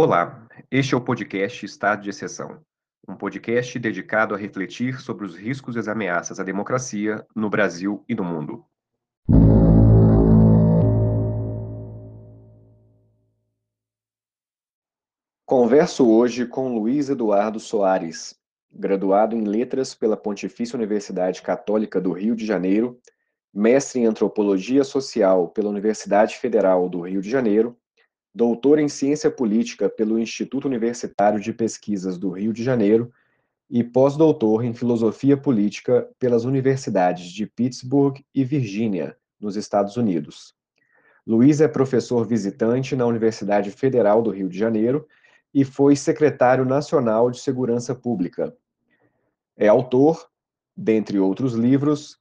Olá, este é o podcast Estado de Exceção, um podcast dedicado a refletir sobre os riscos e as ameaças à democracia no Brasil e no mundo. Converso hoje com Luiz Eduardo Soares, graduado em Letras pela Pontifícia Universidade Católica do Rio de Janeiro, mestre em Antropologia Social pela Universidade Federal do Rio de Janeiro doutor em Ciência Política pelo Instituto Universitário de Pesquisas do Rio de Janeiro e pós-doutor em Filosofia Política pelas universidades de Pittsburgh e Virgínia, nos Estados Unidos. Luiz é professor visitante na Universidade Federal do Rio de Janeiro e foi secretário nacional de Segurança Pública. É autor, dentre outros livros,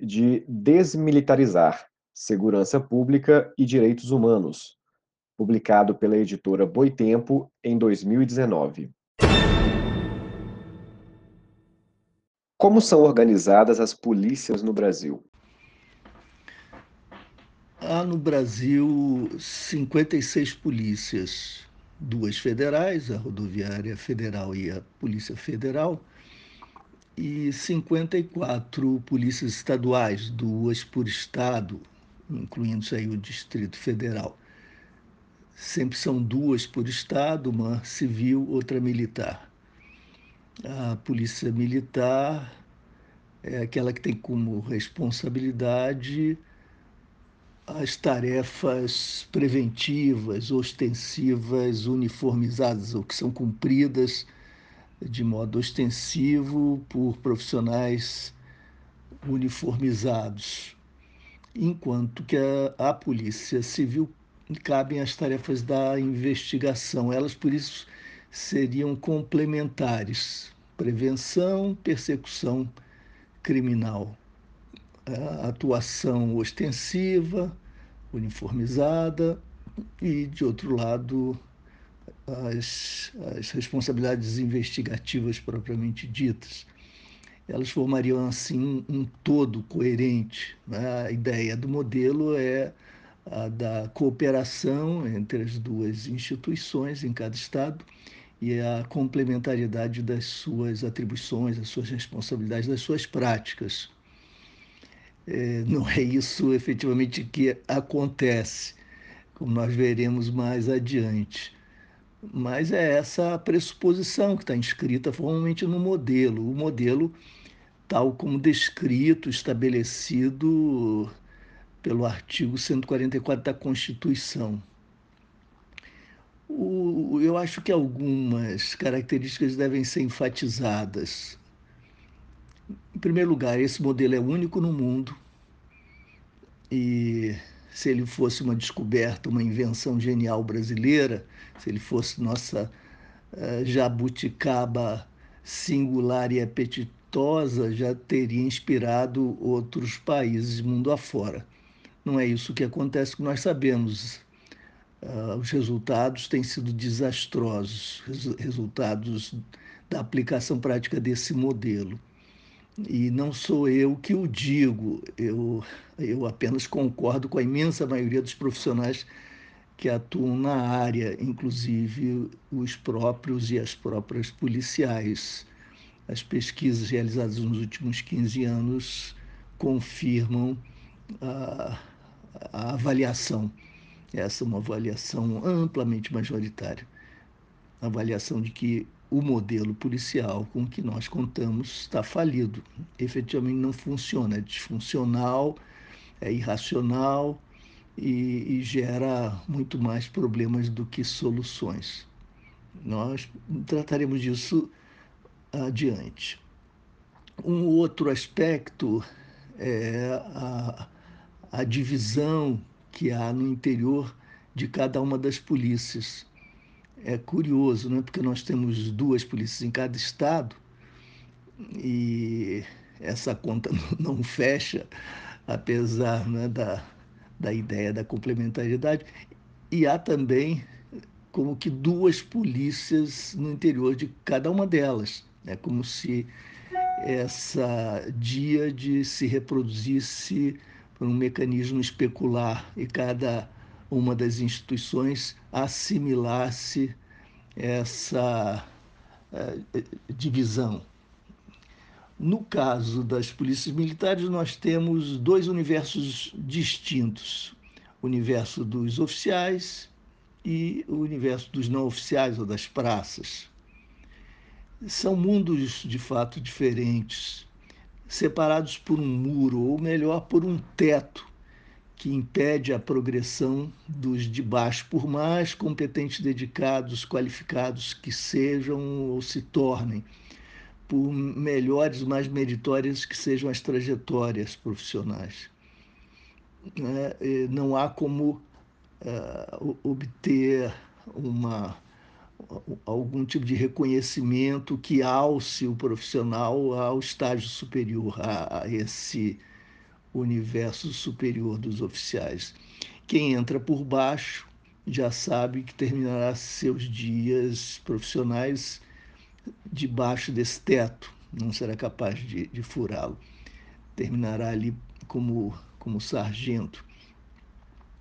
de Desmilitarizar, Segurança Pública e Direitos Humanos, publicado pela editora Boitempo em 2019. Como são organizadas as polícias no Brasil? Há no Brasil 56 polícias, duas federais, a Rodoviária Federal e a Polícia Federal, e 54 polícias estaduais, duas por estado, incluindo aí o Distrito Federal. Sempre são duas por estado, uma civil, outra militar. A polícia militar é aquela que tem como responsabilidade as tarefas preventivas, ostensivas, uniformizadas, ou que são cumpridas de modo ostensivo por profissionais uniformizados, enquanto que a, a Polícia Civil cabem as tarefas da investigação. Elas, por isso, seriam complementares: prevenção, persecução criminal, atuação ostensiva, uniformizada e, de outro lado, as, as responsabilidades investigativas propriamente ditas. Elas formariam, assim, um todo coerente. Né? A ideia do modelo é da cooperação entre as duas instituições em cada estado e a complementariedade das suas atribuições, das suas responsabilidades, das suas práticas. É, não é isso efetivamente que acontece, como nós veremos mais adiante. Mas é essa a pressuposição que está inscrita formalmente no modelo. O modelo, tal como descrito, estabelecido pelo artigo 144 da Constituição. O, eu acho que algumas características devem ser enfatizadas. Em primeiro lugar, esse modelo é único no mundo e se ele fosse uma descoberta, uma invenção genial brasileira, se ele fosse nossa uh, jabuticaba singular e apetitosa, já teria inspirado outros países mundo afora. Não é isso que acontece, que nós sabemos. Uh, os resultados têm sido desastrosos, res resultados da aplicação prática desse modelo. E não sou eu que o digo, eu, eu apenas concordo com a imensa maioria dos profissionais que atuam na área, inclusive os próprios e as próprias policiais. As pesquisas realizadas nos últimos 15 anos confirmam a, a avaliação. Essa é uma avaliação amplamente majoritária. A avaliação de que o modelo policial com que nós contamos está falido. Efetivamente não funciona, é disfuncional, é irracional e, e gera muito mais problemas do que soluções. Nós trataremos disso adiante. Um outro aspecto é a a divisão que há no interior de cada uma das polícias. É curioso, né? porque nós temos duas polícias em cada estado e essa conta não fecha, apesar né, da, da ideia da complementariedade. E há também como que duas polícias no interior de cada uma delas. É como se essa dia de se reproduzisse por um mecanismo especular e cada uma das instituições assimilasse essa uh, divisão. No caso das polícias militares, nós temos dois universos distintos: o universo dos oficiais e o universo dos não oficiais ou das praças. São mundos de fato diferentes, separados por um muro, ou melhor, por um teto que impede a progressão dos de baixo, por mais competentes, dedicados, qualificados que sejam ou se tornem, por melhores, mais meritórias que sejam as trajetórias profissionais. É, não há como uh, obter uma, algum tipo de reconhecimento que alce o profissional ao estágio superior, a, a esse universo superior dos oficiais. Quem entra por baixo já sabe que terminará seus dias profissionais debaixo desse teto, não será capaz de, de furá-lo. Terminará ali como, como sargento.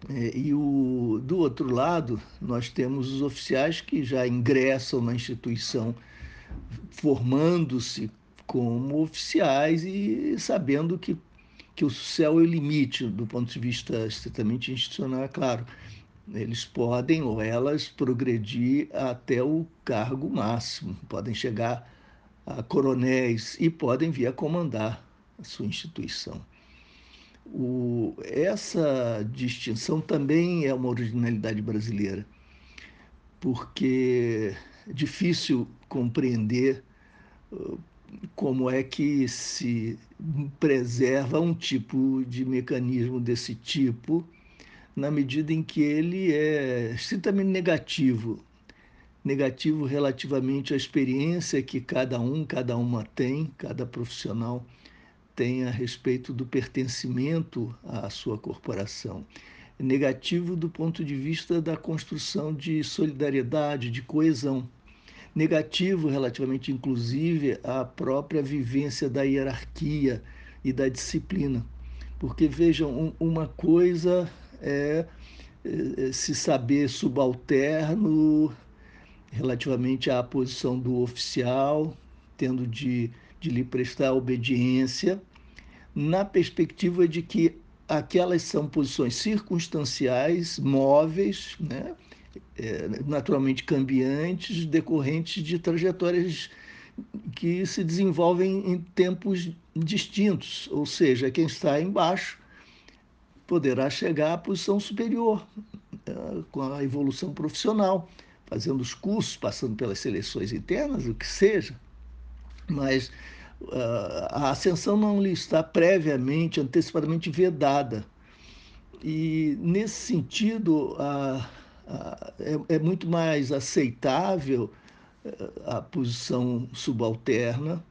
É, e o, do outro lado, nós temos os oficiais que já ingressam na instituição formando-se como oficiais e sabendo que que o céu é o limite do ponto de vista estritamente institucional, é claro. Eles podem ou elas progredir até o cargo máximo, podem chegar a coronéis e podem vir a comandar a sua instituição. O, essa distinção também é uma originalidade brasileira, porque é difícil compreender como é que se preserva um tipo de mecanismo desse tipo, na medida em que ele é estritamente negativo negativo relativamente à experiência que cada um, cada uma tem, cada profissional tem a respeito do pertencimento à sua corporação. Negativo do ponto de vista da construção de solidariedade, de coesão negativo relativamente, inclusive, à própria vivência da hierarquia e da disciplina. Porque, vejam, um, uma coisa é, é, se saber subalterno relativamente à posição do oficial, tendo de, de lhe prestar obediência, na perspectiva de que aquelas são posições circunstanciais, móveis, né? é, naturalmente cambiantes, decorrentes de trajetórias que se desenvolvem em tempos distintos, ou seja, quem está embaixo poderá chegar à posição superior é, com a evolução profissional, fazendo os cursos, passando pelas seleções internas, o que seja, mas a ascensão não lhe está previamente, antecipadamente vedada. E, nesse sentido, a, é, é muito mais aceitável eh, a posição subalterna,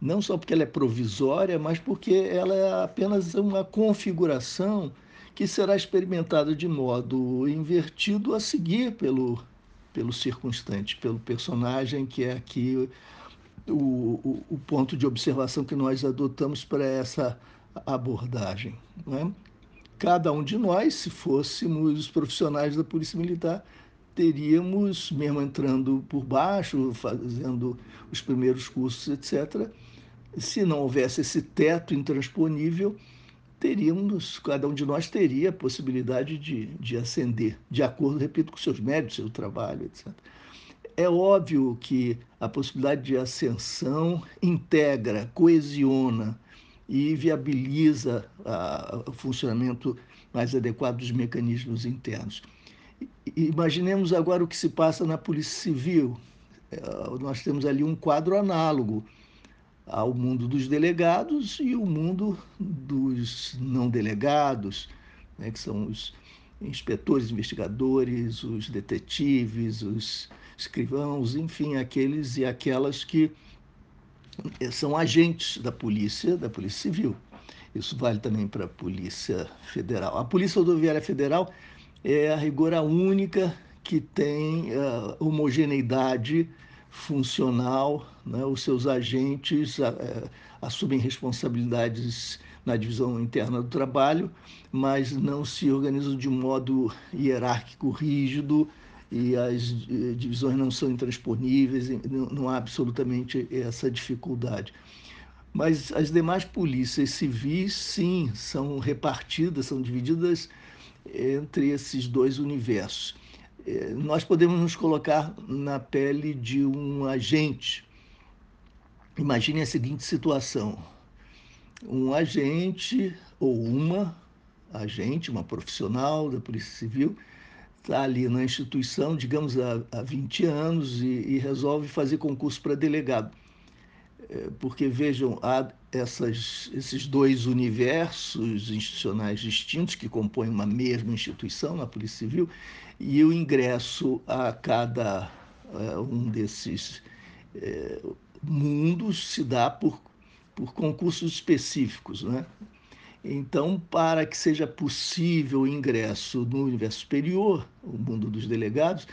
não só porque ela é provisória, mas porque ela é apenas uma configuração que será experimentada de modo invertido a seguir pelo, pelo circunstante, pelo personagem, que é aqui o, o, ponto de observação que nós adotamos para essa abordagem. Não é? cada um de nós, se fôssemos profissionais da Polícia Militar, teríamos, mesmo entrando por baixo, fazendo os primeiros cursos, etc., se não houvesse esse teto intransponível, teríamos, cada um de nós teria a possibilidade de, de ascender, de acordo, repito, com seus méritos, seu trabalho, etc. É óbvio que a possibilidade de ascensão integra, coesiona e viabiliza a, o funcionamento mais adequado dos mecanismos internos. Imaginemos agora o que se passa na Polícia Civil. É, nós temos ali um quadro análogo ao mundo dos delegados e o mundo dos não delegados, né, que são os inspetores, investigadores, os detetives, os escrivãos, enfim, aqueles e aquelas que são agentes da polícia, da Polícia Civil. Isso vale também para a Polícia Federal. A Polícia Rodoviária Federal é a rigor a única que tem uh, homogeneidade funcional, né? os seus agentes uh, assumem responsabilidades na divisão interna do trabalho, mas não se organizam de modo hierárquico, rígido e as divisões não são intransponíveis, não há absolutamente essa dificuldade. Mas as demais polícias civis, sim, são repartidas, são divididas entre esses dois universos. É, nós podemos nos colocar na pele de um agente. Imagine a seguinte situação: um agente ou uma agente, uma profissional da Polícia Civil, está ali na instituição, digamos, há, há 20 anos e, e resolve fazer concurso para delegado. É, porque, vejam, há essas, esses dois universos institucionais distintos que compõem uma mesma instituição, na Polícia Civil, e o ingresso a cada uh, um desses uh, mundos se dá por, por concursos específicos. Né? Então, para que seja possível o ingresso no universo superior, o mundo dos delegados,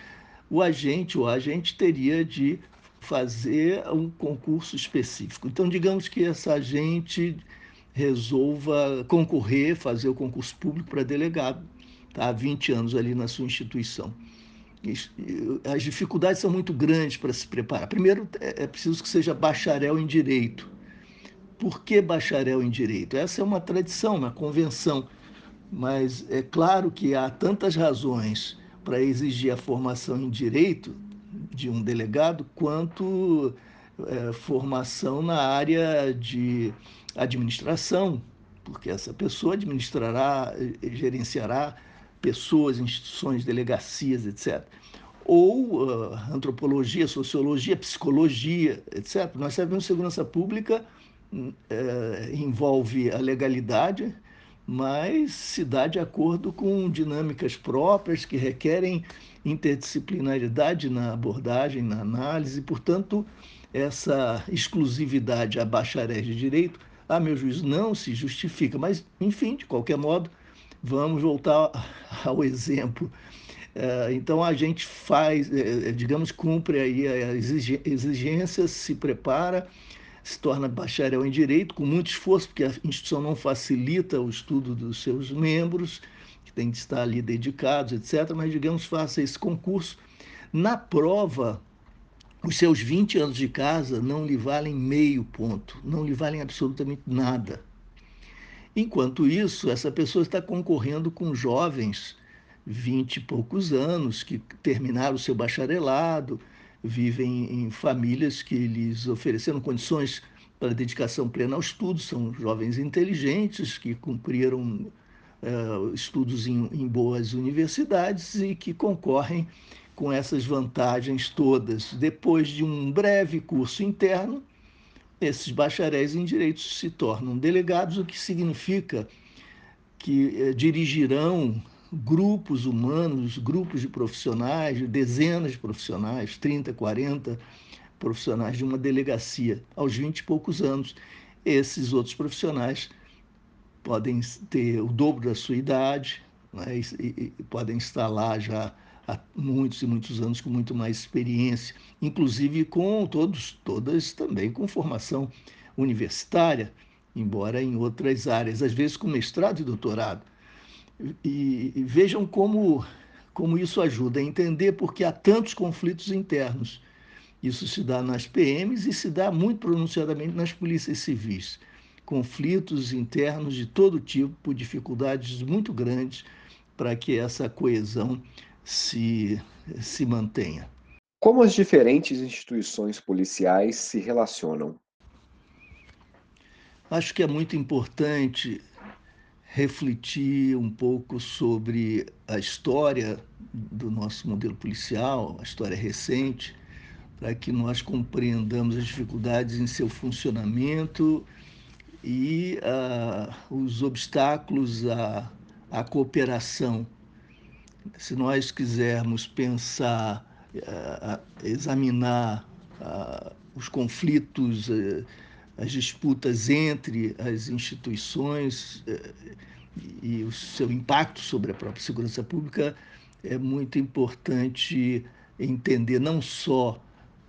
o agente ou a agente teria de fazer um concurso específico. Então, digamos que essa agente resolva concorrer, fazer o concurso público para delegado, tá? há 20 anos ali na sua instituição. As dificuldades são muito grandes para se preparar. Primeiro, é, é preciso que seja bacharel em direito. Por que bacharel em direito? Essa é uma tradição, uma convenção, mas é claro que há tantas razões para exigir a formação em direito de um delegado quanto é, formação na área de administração, porque essa pessoa administrará, gerenciará pessoas, instituições, delegacias, etc. Ou uh, antropologia, sociologia, psicologia, etc. Nós sabemos segurança pública uh, envolve a legalidade, mas se dá de acordo com dinâmicas próprias que requerem interdisciplinaridade na abordagem, na análise, portanto, essa exclusividade a bacharéis de direito, a meu juízo, não se justifica. Mas, enfim, de qualquer modo, vamos voltar ao exemplo. É, então a gente faz, é, é, digamos, cumpre aí as exigências, se prepara, se torna bacharel em direito com muito esforço, porque a instituição não facilita o estudo dos seus membros, que tem de estar ali dedicados, etc. Mas, digamos, faça esse concurso. Na prova, os seus 20 anos de casa não lhe valem meio ponto, não lhe valem absolutamente nada. Enquanto isso, essa pessoa está concorrendo com jovens, vinte e poucos anos, que terminaram o seu bacharelado, vivem em famílias que lhes ofereceram condições para dedicação plena ao estudo, são jovens inteligentes que cumpriram uh, estudos em, em boas universidades e que concorrem com essas vantagens todas. Depois de um breve curso interno, esses bacharéis em direitos se tornam delegados, o que significa que eh, dirigirão grupos humanos, grupos de profissionais, dezenas de profissionais, 30, 40 profissionais de uma delegacia aos 20 e poucos anos. Esses outros profissionais podem ter o dobro da sua idade né, e, e podem estar lá já há muitos e muitos anos com muito mais experiência, inclusive com todos, todas também com formação universitária, embora em outras áreas, às vezes com mestrado e doutorado. E, e vejam como, como isso ajuda a entender porque há tantos conflitos internos. Isso se dá nas PMs e se dá muito pronunciadamente nas polícias civis. Conflitos internos de todo tipo, dificuldades muito grandes para que essa coesão se, se mantenha. Como as diferentes instituições policiais se relacionam? Acho que é muito importante refletir um pouco sobre a história do nosso modelo policial, a história recente, para que nós compreendamos as dificuldades em seu funcionamento e uh, os obstáculos à, à cooperação. Se nós quisermos pensar, uh, examinar uh, os conflitos, uh, as disputas entre as instituições e o seu impacto sobre a própria segurança pública, é muito importante entender não só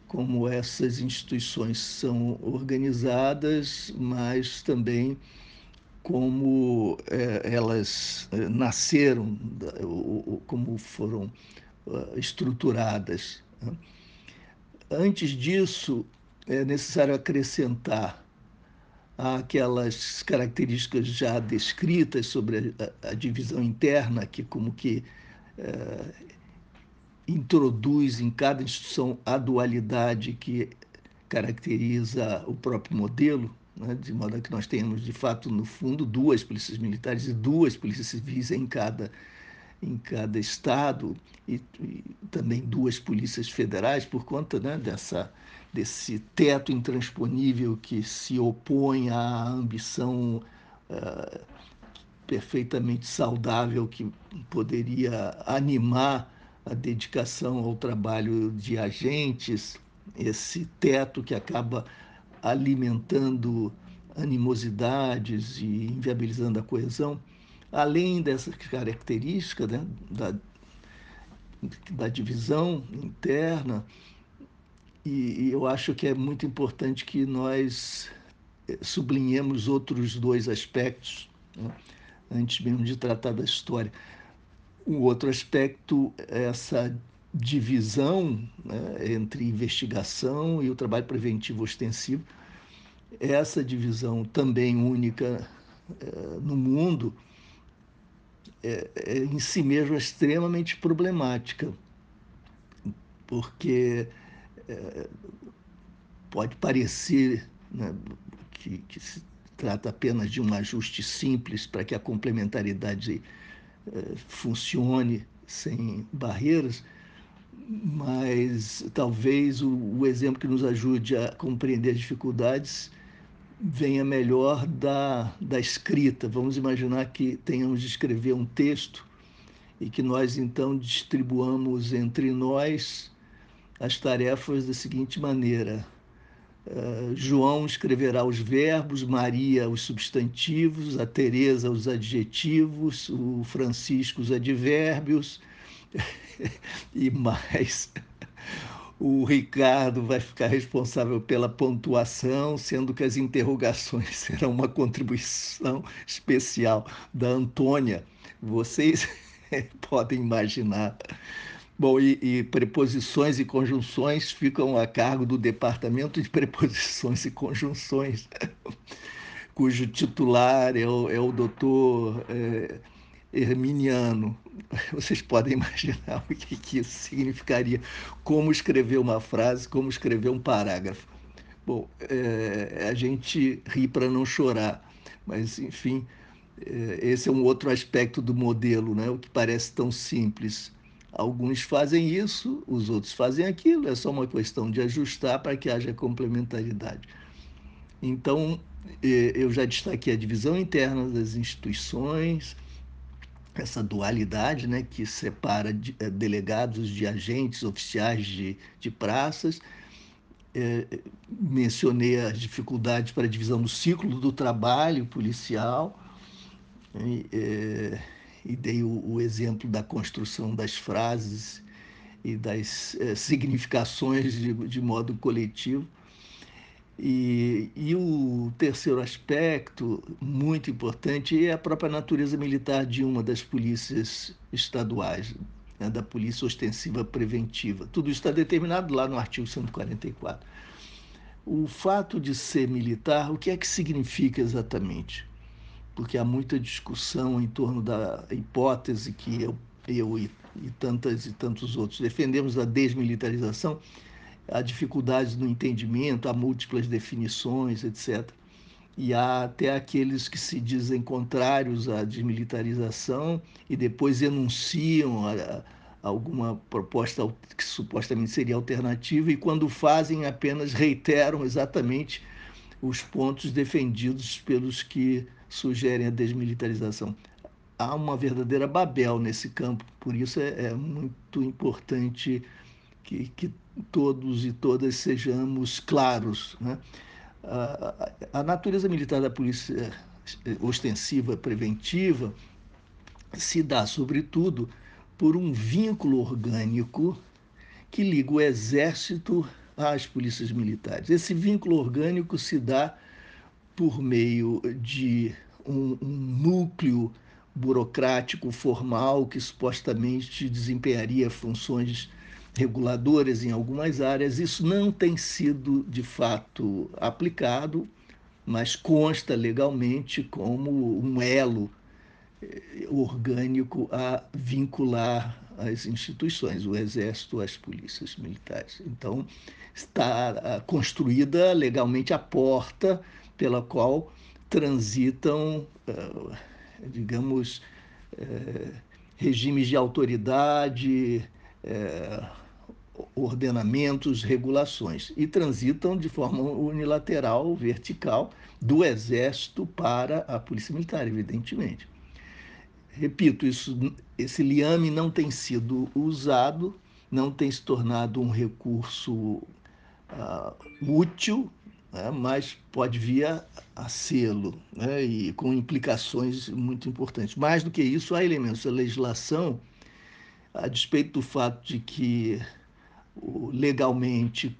como essas instituições são organizadas, mas também como é, elas é, nasceram, como foram uh, estruturadas. Né? Antes disso, é necessário acrescentar aquelas características já descritas sobre a, a divisão interna, que como que é, introduz em cada instituição a dualidade que caracteriza o próprio modelo, né, de modo que nós tenhamos, de fato, no fundo, duas polícias militares e duas polícias civis em cada, em cada estado, e, e também duas polícias federais, por conta né, dessa desse teto intransponível que se opõe à ambição uh, perfeitamente saudável que poderia animar a dedicação ao trabalho de agentes, esse teto que acaba alimentando animosidades e inviabilizando a coesão, além dessa característica né, da, da divisão interna, e, e eu acho que é muito importante que nós eh, sublinhemos outros dois aspectos, né, antes mesmo de tratar da história. O outro aspecto é essa divisão né, entre investigação e o trabalho preventivo ostensivo. Essa divisão também única é, no mundo é, é em si mesma extremamente problemática, porque é, pode parecer né, que, que, se trata apenas de um ajuste simples para que a complementaridade é, funcione sem barreiras, mas talvez o, o, exemplo que nos ajude a compreender as dificuldades venha melhor da, da escrita. Vamos imaginar que tenhamos de escrever um texto e que nós então distribuamos entre nós as tarefas da seguinte maneira: uh, João escreverá os verbos, Maria os substantivos, a Teresa os adjetivos, o Francisco os advérbios e mais. O Ricardo vai ficar responsável pela pontuação, sendo que as interrogações serão uma contribuição especial da Antônia. Vocês podem imaginar Bom, e, e, preposições e conjunções ficam a cargo do Departamento de Preposições e Conjunções, cujo titular é o, é o doutor é, Herminiano. Vocês podem imaginar o que, que isso significaria, como escrever uma frase, como escrever um parágrafo. Bom, é, a gente ri para não chorar, mas, enfim, é, esse é um outro aspecto do modelo, né? o que parece tão simples Alguns fazem isso, os outros fazem aquilo, é só uma questão de ajustar para que haja complementaridade. Então, eu já destaquei a divisão interna das instituições, essa dualidade né, que separa eh, delegados de agentes oficiais de, de praças. É, mencionei as dificuldades para a divisão do ciclo do trabalho policial. É, e dei o, o exemplo da construção das frases e das é, significações de, de, modo coletivo. E, e, o terceiro aspecto, muito importante, é a própria natureza militar de uma das polícias estaduais, né, da Polícia Ostensiva Preventiva. Tudo está determinado lá no artigo 144. O fato de ser militar, o que é que significa exatamente? Porque há muita discussão em torno da hipótese que eu, eu e, e tantas e tantos outros defendemos da desmilitarização, há dificuldades no entendimento, há múltiplas definições, etc. E há até aqueles que se dizem contrários à desmilitarização e depois enunciam a, a alguma proposta que supostamente seria alternativa e quando fazem apenas reiteram exatamente os pontos defendidos pelos que sugerem a desmilitarização. Há uma verdadeira Babel nesse campo, por isso é, é muito importante que, que, todos e todas sejamos claros. Né? A, a, a natureza militar da polícia ostensiva preventiva se dá, sobretudo, por um vínculo orgânico que liga o exército às polícias militares. Esse vínculo orgânico se dá por meio de um, um núcleo burocrático formal que supostamente desempenharia funções reguladoras em algumas áreas. Isso não tem sido de fato aplicado, mas consta legalmente como um elo eh, orgânico a vincular as instituições, o Exército, as polícias militares. Então, está ah, construída legalmente a porta pela qual transitam, ah, digamos, eh, regimes de autoridade, eh, ordenamentos, regulações, e transitam de forma unilateral, vertical, do Exército para a Polícia Militar, evidentemente. Repito, isso, esse liame não tem sido usado, não tem se tornado um recurso uh, útil, né, mas pode vir a, a sê-lo, né, e com implicações muito importantes. Mais do que isso, há elementos. Da legislação, a despeito do fato de que legalmente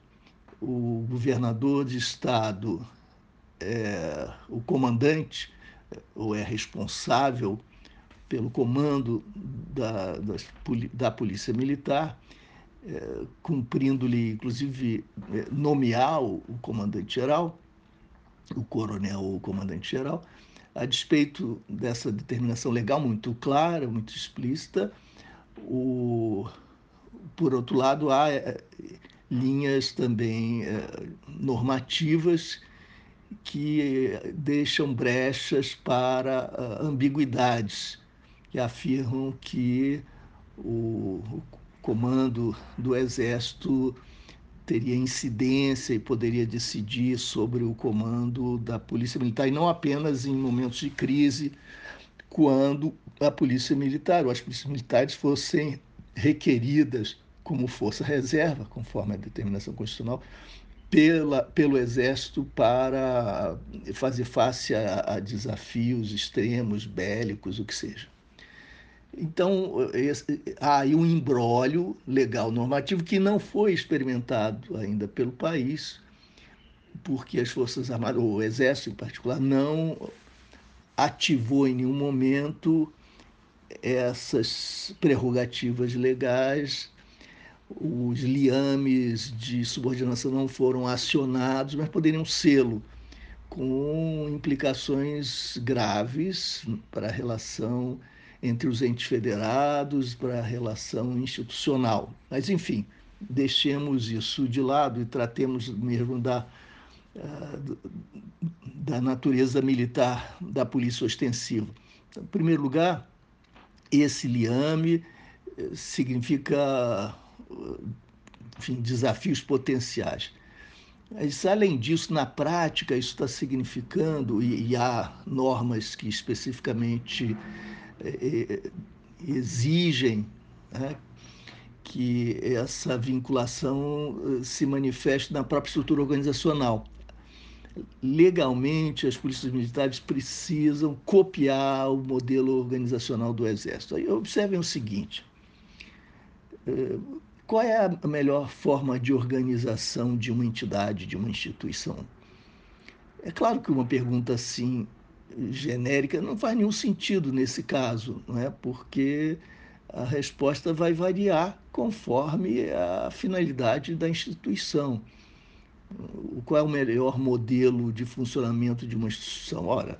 o governador de estado é o comandante ou é responsável pelo comando da, da Polícia Militar, cumprindo-lhe, inclusive, é, nomear o, comandante-geral, o coronel ou comandante-geral, a despeito dessa determinação legal muito clara, muito explícita, o, por outro lado, há é, linhas também é, normativas que deixam brechas para ambiguidades que afirmam que o comando do Exército teria incidência e poderia decidir sobre o comando da Polícia Militar, e não apenas em momentos de crise, quando a Polícia Militar ou as polícias militares fossem requeridas como força reserva, conforme a determinação constitucional, pela, pelo Exército para fazer face a, a desafios extremos, bélicos, o que seja. Então, esse, há aí um embrólio legal normativo que não foi experimentado ainda pelo país, porque as Forças Armadas, o Exército em particular, não ativou em nenhum momento essas prerrogativas legais, os liames de subordinação não foram acionados, mas poderiam sê-lo, com implicações graves para a relação entre os entes federados, para a relação institucional. Mas, enfim, deixemos isso de lado e tratemos mesmo da, ah, da natureza militar da polícia ostensiva. Então, em primeiro lugar, esse liame eh, significa enfim, desafios potenciais. Mas, além disso, na prática, isso está significando, e, e há normas que especificamente exigem né, que essa vinculação eh, se manifeste na própria estrutura organizacional. Legalmente, as polícias militares precisam copiar o modelo organizacional do Exército. Aí observem o seguinte: qual é a melhor forma de organização de uma entidade, de uma instituição? É claro que uma pergunta assim genérica não faz nenhum sentido nesse caso, não é? Porque a resposta vai variar conforme a finalidade da instituição. Qual é o melhor modelo de funcionamento de uma instituição? Ora,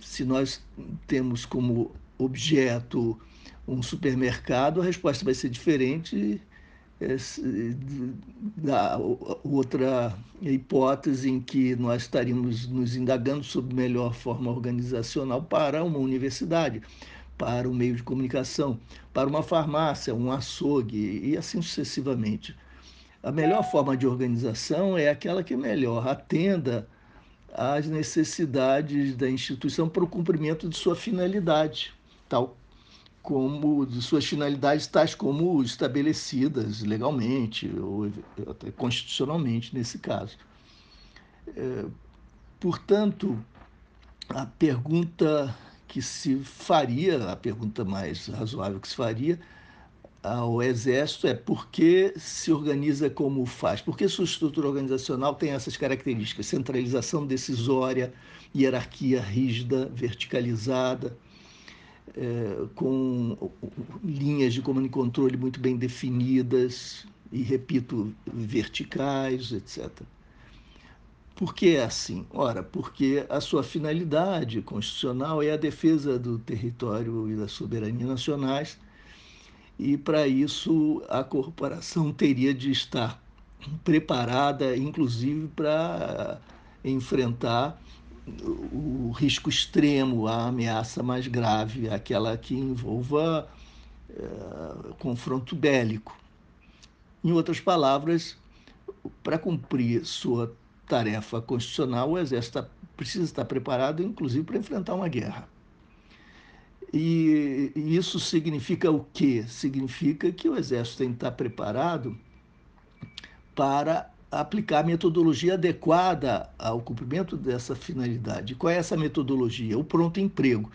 se nós temos como objeto um supermercado, a resposta vai ser diferente da outra hipótese em que nós estaríamos nos indagando sobre melhor forma organizacional para uma universidade, para um meio de comunicação, para uma farmácia, um açougue e assim sucessivamente. A melhor forma de organização é aquela que melhor atenda às necessidades da instituição para o cumprimento de sua finalidade, tal como de suas finalidades tais como estabelecidas legalmente ou até constitucionalmente nesse caso. É, portanto, a pergunta que se faria, a pergunta mais razoável que se faria ao Exército é por que se organiza como faz? Por que sua estrutura organizacional tem essas características? Centralização decisória, hierarquia rígida, verticalizada, é, com linhas de comando e controle muito bem definidas e, repito, verticais, etc. Por que é assim? Ora, porque a sua finalidade constitucional é a defesa do território e da soberania nacionais, e para isso a corporação teria de estar preparada, inclusive, para enfrentar o risco extremo, a ameaça mais grave, aquela que envolva é, confronto bélico. Em outras palavras, para cumprir sua tarefa constitucional, o Exército tá, precisa estar preparado, inclusive, para enfrentar uma guerra. E, e isso significa o quê? Significa que o Exército tem que estar preparado para aplicar a metodologia adequada ao cumprimento dessa finalidade. Qual é essa metodologia? O pronto emprego,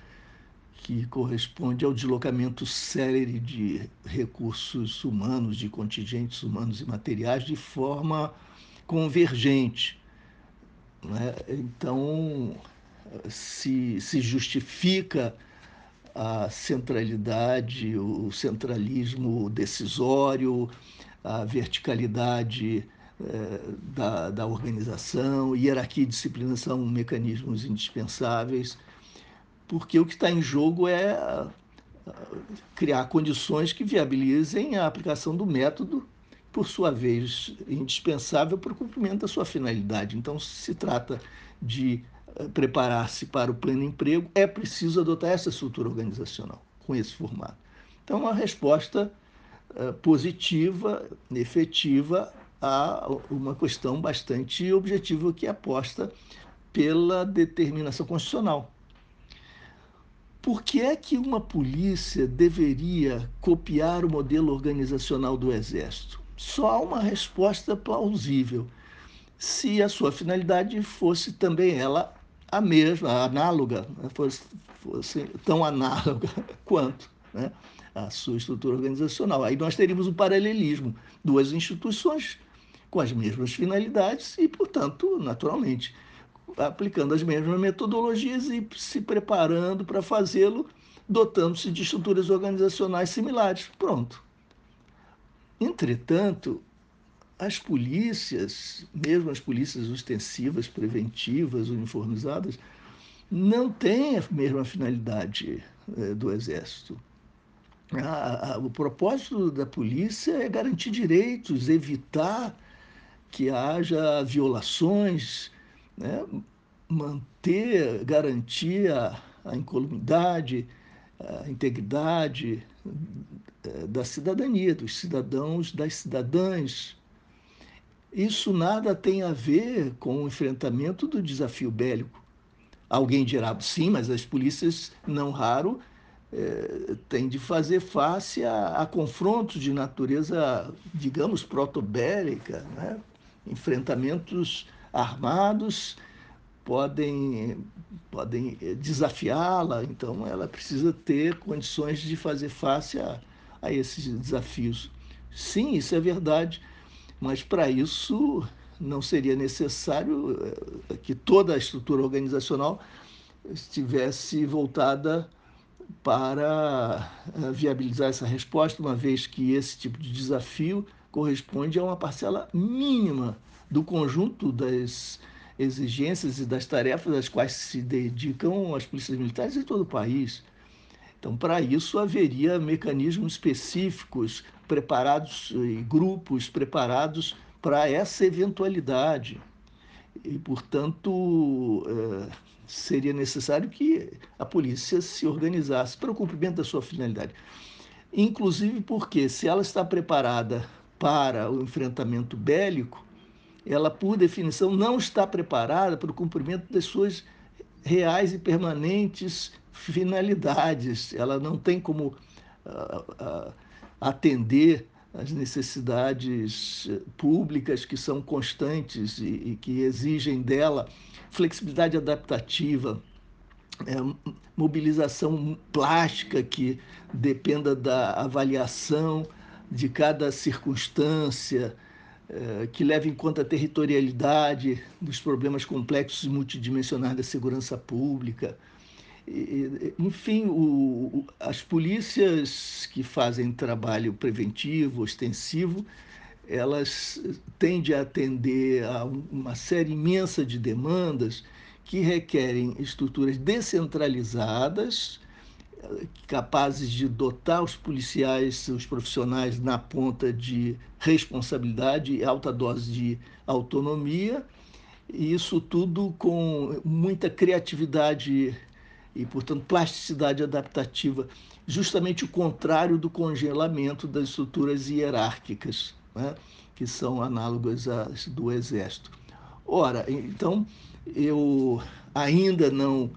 que corresponde ao deslocamento célere de recursos humanos, de contingentes humanos e materiais de forma convergente. Né? Então, se, se justifica a centralidade, o centralismo decisório, a verticalidade da, da organização, hierarquia e disciplina são mecanismos indispensáveis, porque o que está em jogo é criar condições que viabilizem a aplicação do método, por sua vez, indispensável para o cumprimento da sua finalidade. Então, se trata de eh, preparar-se para o pleno emprego, é preciso adotar essa estrutura organizacional, com esse formato. Então, uma resposta positiva, efetiva a uma questão bastante objetiva que é aposta pela determinação constitucional. Por que é que uma polícia deveria copiar o modelo organizacional do Exército? Só há uma resposta plausível. Se a sua finalidade fosse também ela a mesma, análoga, né? fosse, fosse tão análoga quanto né? a sua estrutura organizacional. Aí nós teríamos um paralelismo, duas instituições com as mesmas finalidades e, portanto, naturalmente, aplicando as mesmas metodologias e se preparando para fazê-lo, dotando-se de estruturas organizacionais similares. Pronto. Entretanto, as polícias, mesmo as polícias ostensivas, preventivas, uniformizadas, não têm a mesma finalidade eh, do Exército. O propósito da polícia é garantir direitos, evitar que haja violações, né? manter, garantir a, a incolumidade, a integridade eh, da cidadania, dos cidadãos, das cidadãs. Isso nada tem a ver com o enfrentamento do desafio bélico. Alguém dirá, sim, mas as polícias, não raro, é, têm de fazer face a, a confrontos de natureza, digamos, protobélica, né? Enfrentamentos armados podem, podem eh, desafiá-la, então ela precisa ter condições de fazer face a, a esses desafios. Sim, isso é verdade, mas para isso não seria necessário eh, que toda a estrutura organizacional estivesse voltada para eh, viabilizar essa resposta, uma vez que esse tipo de desafio corresponde a uma parcela mínima do conjunto das exigências e das tarefas às quais se dedicam as polícias militares em todo o país. Então, para isso, haveria mecanismos específicos preparados e grupos preparados para essa eventualidade. E, portanto, eh, seria necessário que a polícia se organizasse para o cumprimento da sua finalidade. Inclusive porque, se ela está preparada para o enfrentamento bélico, ela, por definição, não está preparada para o cumprimento das suas reais e permanentes finalidades. Ela não tem como uh, uh, atender às necessidades públicas que são constantes e, e que exigem dela flexibilidade adaptativa, é, mobilização plástica que dependa da avaliação de cada circunstância, eh, que leve em conta a territorialidade dos problemas complexos e multidimensionais da segurança pública. enfim, as polícias que fazem trabalho preventivo, ostensivo, elas tendem a atender a uma série imensa de demandas que requerem estruturas descentralizadas, capazes de dotar os policiais, os profissionais na ponta de responsabilidade e alta dose de autonomia, e isso tudo com muita criatividade e, portanto, plasticidade adaptativa, justamente o contrário do congelamento das estruturas hierárquicas, né, que são análogas às do Exército. Ora, então, eu ainda não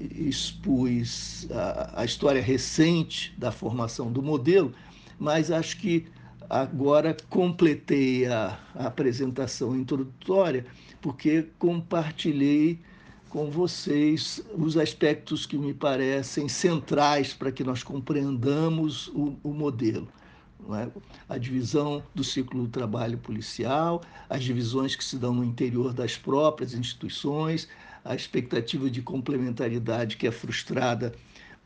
expus a, a história recente da formação do modelo, mas acho que agora completei a, a apresentação introdutória, porque compartilhei com vocês os aspectos que me parecem centrais para que nós compreendamos o, o modelo. É? A divisão do ciclo do trabalho policial, as divisões que se dão no interior das próprias instituições, a expectativa de complementaridade que é frustrada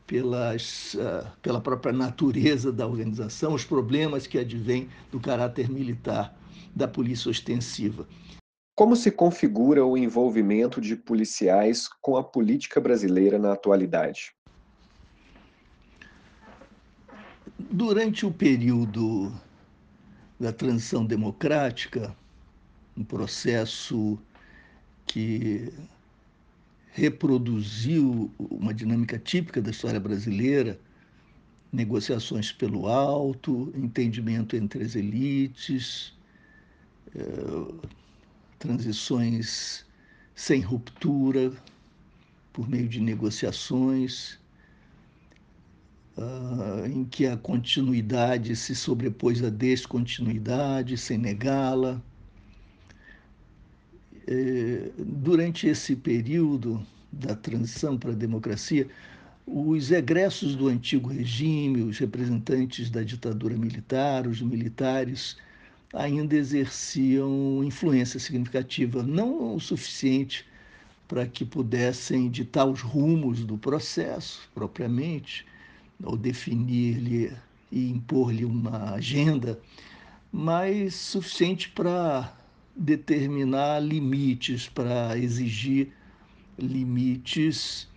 pelas, uh, pela própria natureza da organização, os problemas que advêm do caráter militar da polícia ostensiva. Como se configura o envolvimento de policiais com a política brasileira na atualidade? Durante o período da transição democrática, um processo que reproduziu uma dinâmica típica da história brasileira, negociações pelo alto, entendimento entre as elites, eh, transições sem ruptura, por meio de negociações, uh, em que a continuidade se sobrepôs à descontinuidade, sem negá-la. Eh, durante esse período da transição para a democracia, os egressos do antigo regime, os representantes da ditadura militar, os militares, ainda exerciam influência significativa, não o suficiente para que pudessem ditar os rumos do processo propriamente, ou definir-lhe e impor-lhe uma agenda, mas suficiente para determinar limites, para exigir limites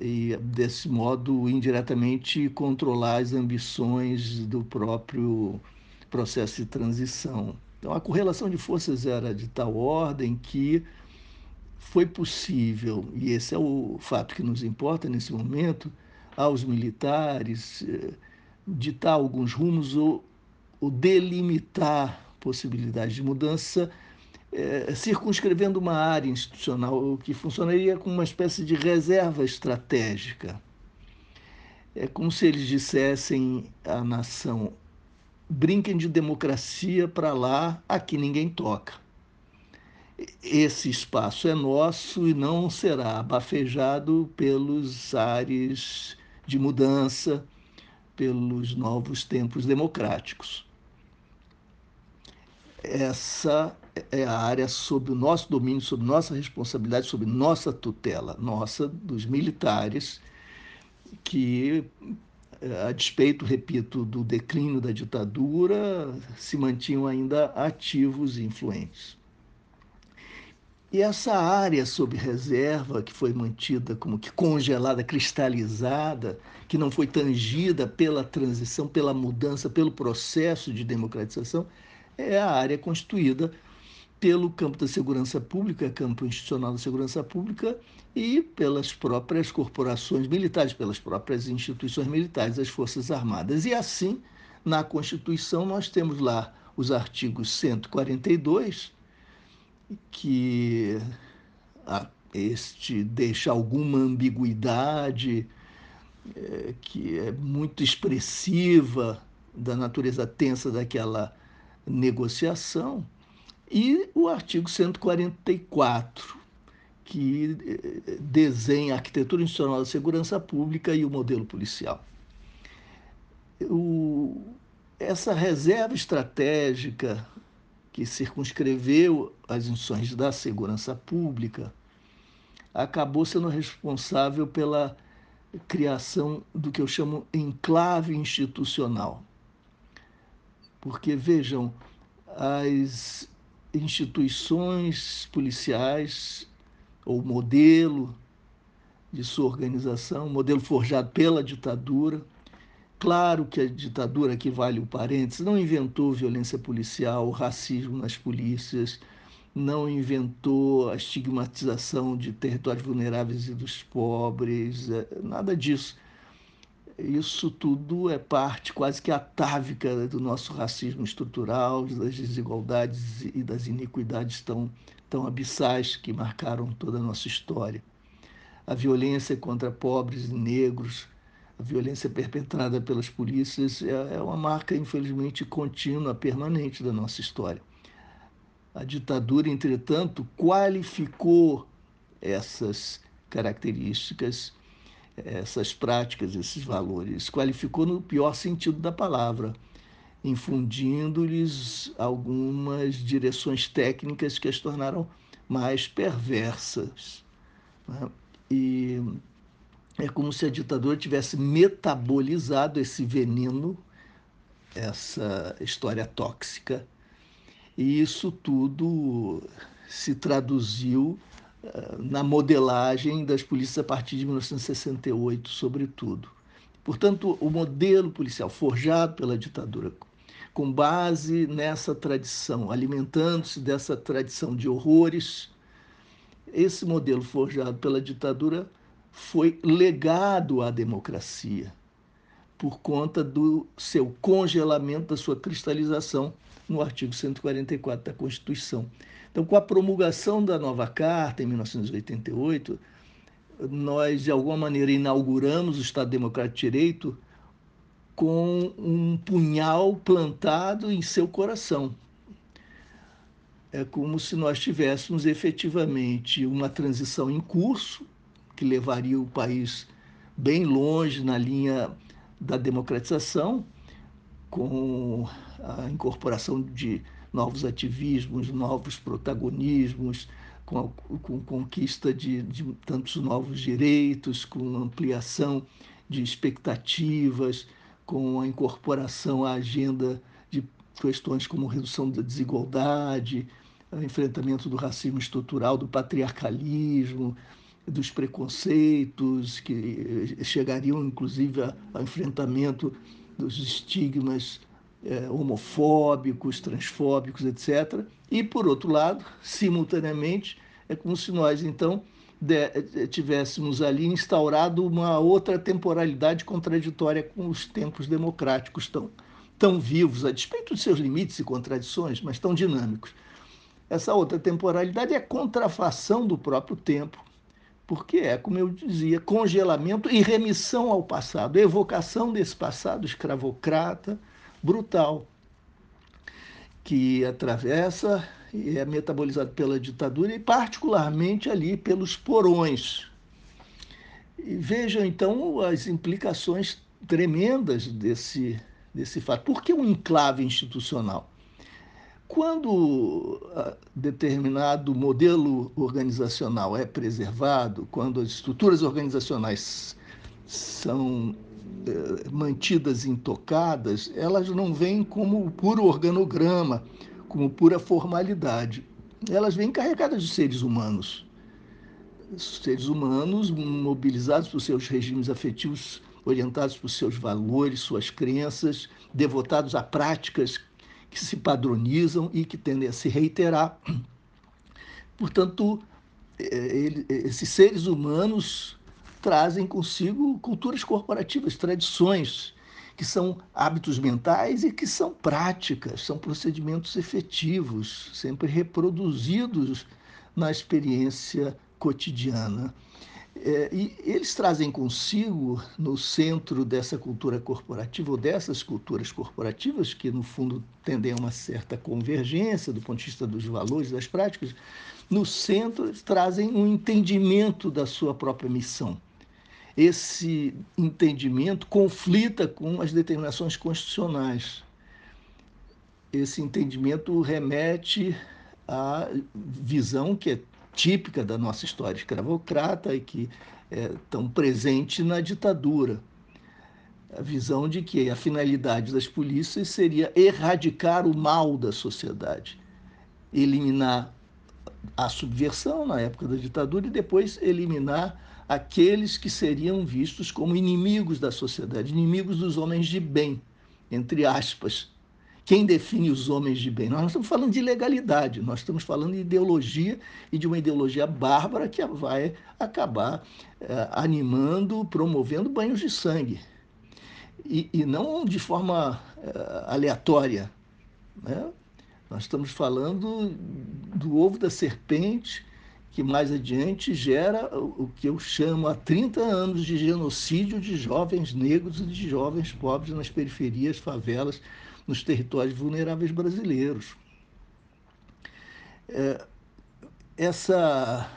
e, desse modo, indiretamente controlar as ambições do próprio processo de transição. Então, a correlação de forças era de tal ordem que foi possível, e esse é o fato que nos importa nesse momento, aos militares eh, ditar alguns rumos ou, ou delimitar possibilidades de mudança, eh, circunscrevendo uma área institucional que funcionaria como uma espécie de reserva estratégica. É como se eles dissessem à nação: brinquem de democracia para lá, aqui ninguém toca. Esse espaço é nosso e não será abafejado pelos ares de mudança, pelos novos tempos democráticos. Essa é a área sob o nosso domínio, sob nossa responsabilidade, sob nossa tutela, nossa, dos militares, que a despeito, repito, do declínio da ditadura, se mantinham ainda ativos e influentes. E essa área sob reserva, que foi mantida como que congelada, cristalizada, que não foi tangida pela transição, pela mudança, pelo processo de democratização, é a área constituída pelo campo da segurança pública, campo institucional da segurança pública, e pelas próprias corporações militares, pelas próprias instituições militares, as Forças Armadas. E assim, na Constituição, nós temos lá os artigos 142, que este deixa alguma ambiguidade, é, que é muito expressiva da natureza tensa daquela negociação, e o artigo 144, que eh, desenha a arquitetura institucional da segurança pública e o modelo policial. O, essa reserva estratégica que circunscreveu as instituições da segurança pública acabou sendo responsável pela criação do que eu chamo enclave institucional. Porque, vejam, as instituições policiais, ou modelo de sua organização, modelo forjado pela ditadura. Claro que a ditadura, que vale o parênteses, não inventou violência policial, racismo nas polícias, não inventou a estigmatização de territórios vulneráveis e dos pobres, é, nada disso. Isso tudo é parte quase que atávica do nosso racismo estrutural, das desigualdades e das iniquidades tão, tão abissais que marcaram toda a nossa história. A violência contra pobres e negros, a violência perpetrada pelas polícias é, é uma marca, infelizmente, contínua, permanente da nossa história. A ditadura, entretanto, qualificou essas características essas práticas, esses valores. Qualificou no pior sentido da palavra, infundindo-lhes algumas direções técnicas que as tornaram mais perversas. Né? E é como se a ditadura tivesse metabolizado esse veneno, essa história tóxica, e isso tudo se traduziu na modelagem das polícias a partir de 1968, sobretudo. Portanto, o modelo policial forjado pela ditadura, com base nessa tradição, alimentando-se dessa tradição de horrores, esse modelo forjado pela ditadura foi legado à democracia por conta do seu congelamento, da sua cristalização no artigo 144 da Constituição. Então, com a promulgação da nova carta em 1988, nós de alguma maneira inauguramos o Estado Democrático de Direito com um punhal plantado em seu coração. É como se nós tivéssemos efetivamente uma transição em curso que levaria o país bem longe na linha da democratização, com a incorporação de novos ativismos, novos protagonismos, com, a, com conquista de, de tantos novos direitos, com ampliação de expectativas, com a incorporação à agenda de questões como redução da desigualdade, enfrentamento do racismo estrutural, do patriarcalismo, dos preconceitos que chegariam inclusive ao enfrentamento dos estigmas é, homofóbicos, transfóbicos, etc. E, por outro lado, simultaneamente, é como se nós, então, é, tivéssemos ali instaurado uma outra temporalidade contraditória com os tempos democráticos tão, tão vivos, a despeito de seus limites e contradições, mas tão dinâmicos. Essa outra temporalidade é contrafação do próprio tempo, porque é, como eu dizia, congelamento e remissão ao passado, evocação desse passado escravocrata, brutal, que atravessa e é metabolizado pela ditadura e, particularmente, ali pelos porões. E vejam, então, as implicações tremendas desse, desse fato. Por que um enclave institucional? Quando ah, determinado modelo organizacional é preservado, quando as estruturas organizacionais são mantidas intocadas, elas não vêm como puro organograma, como pura formalidade. Elas vêm carregadas de seres humanos. Seres humanos mobilizados por seus regimes afetivos, orientados por seus valores, suas crenças, devotados a práticas que se padronizam e que tendem a se reiterar. Portanto, eh, esses seres humanos trazem consigo culturas corporativas, tradições, que são hábitos mentais e que são práticas, são procedimentos efetivos, sempre reproduzidos na experiência cotidiana. É, e eles trazem consigo, no centro dessa cultura corporativa, ou dessas culturas corporativas, que no fundo tendem a uma certa convergência do ponto de vista dos valores, das práticas, no centro trazem um entendimento da sua própria missão esse entendimento conflita com as determinações constitucionais. Esse entendimento remete à visão que é típica da nossa história escravocrata e que é, tão presente na ditadura. A visão de que a finalidade das polícias seria erradicar o mal da sociedade, eliminar a subversão na época da ditadura e depois eliminar aqueles que seriam vistos como inimigos da sociedade, inimigos dos homens de bem, entre aspas. Quem define os homens de bem? Nós não estamos falando de legalidade, nós estamos falando de ideologia e de uma ideologia bárbara que vai acabar eh, animando, promovendo banhos de sangue. E, e não de forma eh, aleatória. Né? Nós estamos falando do ovo da serpente, que mais adiante gera o que eu chamo há 30 anos de genocídio de jovens negros e de jovens pobres nas periferias, favelas, nos territórios vulneráveis brasileiros. É, essa,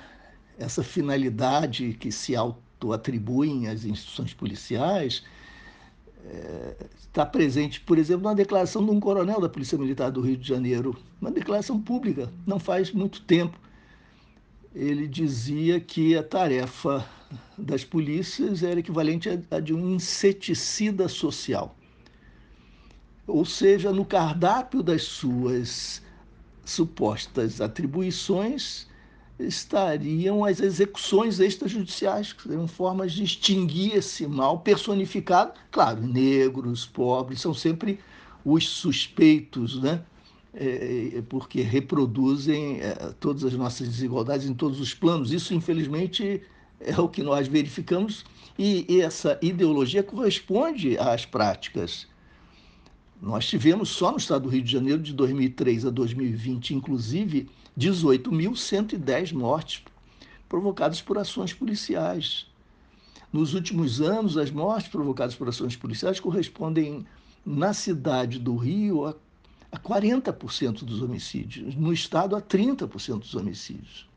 essa finalidade que se auto-atribuem às instituições policiais está presente, por exemplo, na declaração de um coronel da Polícia Militar do Rio de Janeiro, uma declaração pública, não faz muito tempo. Ele dizia que a tarefa das polícias era equivalente à de um inseticida social. Ou seja, no cardápio das suas supostas atribuições, estariam as execuções extrajudiciais, que seriam formas de extinguir esse mal personificado. Claro, negros, pobres, são sempre os suspeitos, né? É, é, porque reproduzem é, todas as nossas desigualdades em todos os planos. Isso, infelizmente, é o que nós verificamos, e, e essa ideologia corresponde às práticas. Nós tivemos só no estado do Rio de Janeiro, de 2003 a 2020, inclusive, 18.110 mortes provocadas por ações policiais. Nos últimos anos, as mortes provocadas por ações policiais correspondem, na cidade do Rio, a, a 40% dos homicídios, no estado, a 30% dos homicídios.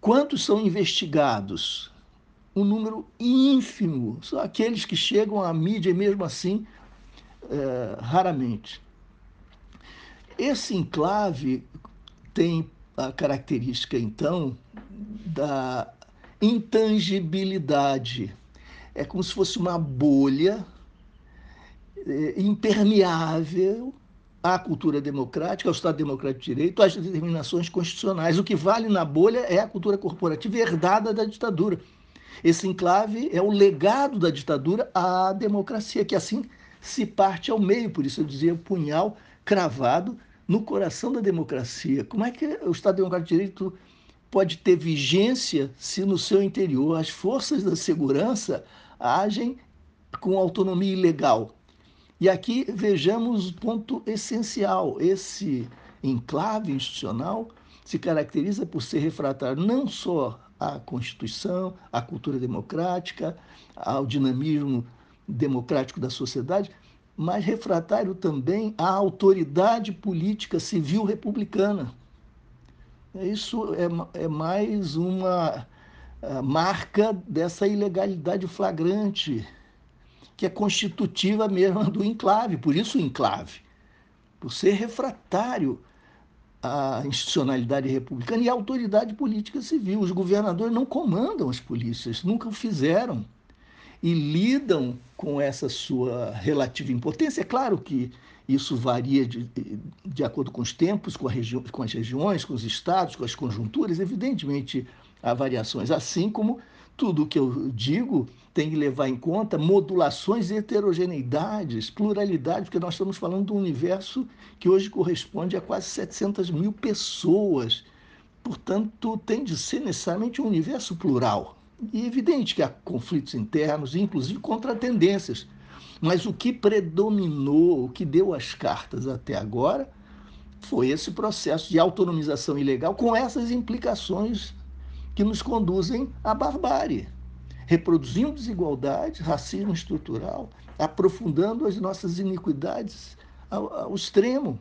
Quantos são investigados? Um número ínfimo, são aqueles que chegam à mídia e, mesmo assim, é, raramente. Esse enclave tem a característica, então, da intangibilidade. É como se fosse uma bolha impermeável à cultura democrática, ao Estado Democrático de Direito, às determinações constitucionais. O que vale na bolha é a cultura corporativa herdada da ditadura. Esse enclave é o legado da ditadura à democracia, que assim se parte ao meio, por isso eu dizia punhal cravado no coração da democracia. Como é que o Estado Democrático de Direito pode ter vigência se no seu interior as forças da segurança agem com autonomia ilegal? E aqui vejamos o ponto essencial: esse enclave institucional se caracteriza por ser refratário não só à Constituição, à cultura democrática, ao dinamismo democrático da sociedade, mas refratário também à autoridade política civil republicana. Isso é, é mais uma marca dessa ilegalidade flagrante, que é constitutiva mesmo do enclave, por isso o enclave, por ser refratário à institucionalidade republicana e à autoridade política civil. Os governadores não comandam as polícias, nunca o fizeram e lidam com essa sua relativa impotência. É claro que isso varia de, de acordo com os tempos, com, com as regiões, com os estados, com as conjunturas, evidentemente há variações, assim como tudo o que eu digo tem que levar em conta modulações, heterogeneidades, pluralidade, porque nós estamos falando de um universo que hoje corresponde a quase 700 mil pessoas. Portanto, tem de ser necessariamente um universo plural. E é evidente que há conflitos internos, inclusive contra tendências. Mas o que predominou, o que deu as cartas até agora, foi esse processo de autonomização ilegal com essas implicações que nos conduzem à barbárie, reproduzindo desigualdades, racismo estrutural, aprofundando as nossas iniquidades ao, ao extremo.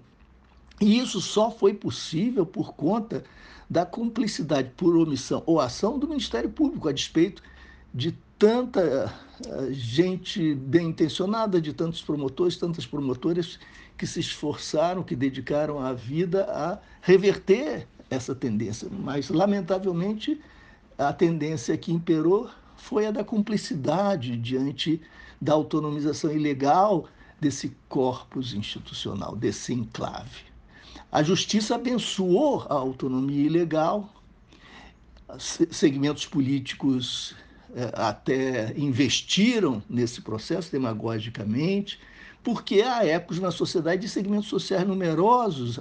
E isso só foi possível por conta da cumplicidade por omissão ou ação do Ministério Público, a despeito de tanta eh, gente bem intencionada, de tantos promotores, tantas promotoras que se esforçaram, que dedicaram a vida a reverter essa tendência. Mas, lamentavelmente, a tendência que imperou foi a da cumplicidade diante da autonomização ilegal desse corpus institucional, desse enclave. A justiça abençoou a autonomia ilegal, segmentos políticos eh, até investiram nesse processo demagogicamente, porque há épocas na sociedade de segmentos sociais numerosos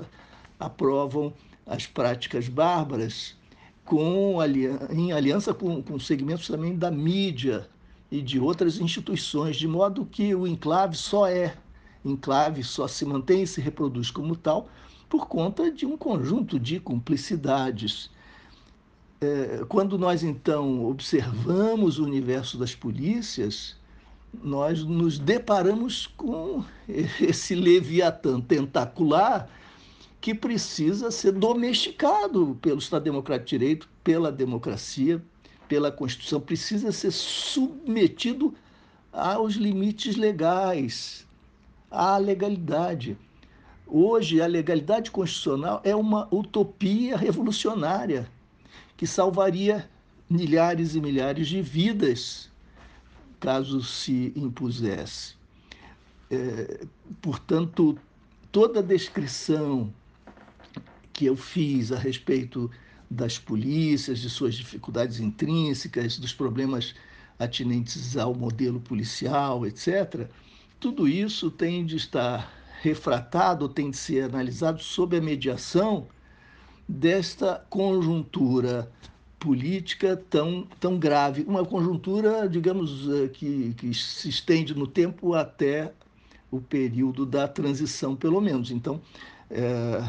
aprovam as práticas bárbaras com, em aliança com, com segmentos também da mídia e de outras instituições, de modo que o enclave só é enclave, só se mantém e se reproduz como tal por conta de um conjunto de cumplicidades. É, quando nós então observamos o universo das polícias, nós nos deparamos com esse leviatã tentacular que precisa ser domesticado pelo Estado Democrático de Direito, pela democracia, pela Constituição, precisa ser submetido aos limites legais, à legalidade. Hoje, a legalidade constitucional é uma utopia revolucionária que salvaria milhares e milhares de vidas caso se impusesse. É, portanto, toda descrição que eu fiz a respeito das polícias, de suas dificuldades intrínsecas, dos problemas atinentes ao modelo policial, etc., tudo isso tem de estar refratado, tem de ser analisado sob a mediação desta conjuntura política tão, tão grave, uma conjuntura, digamos, eh, que, que se estende no tempo até o período da transição, pelo menos. Então, é,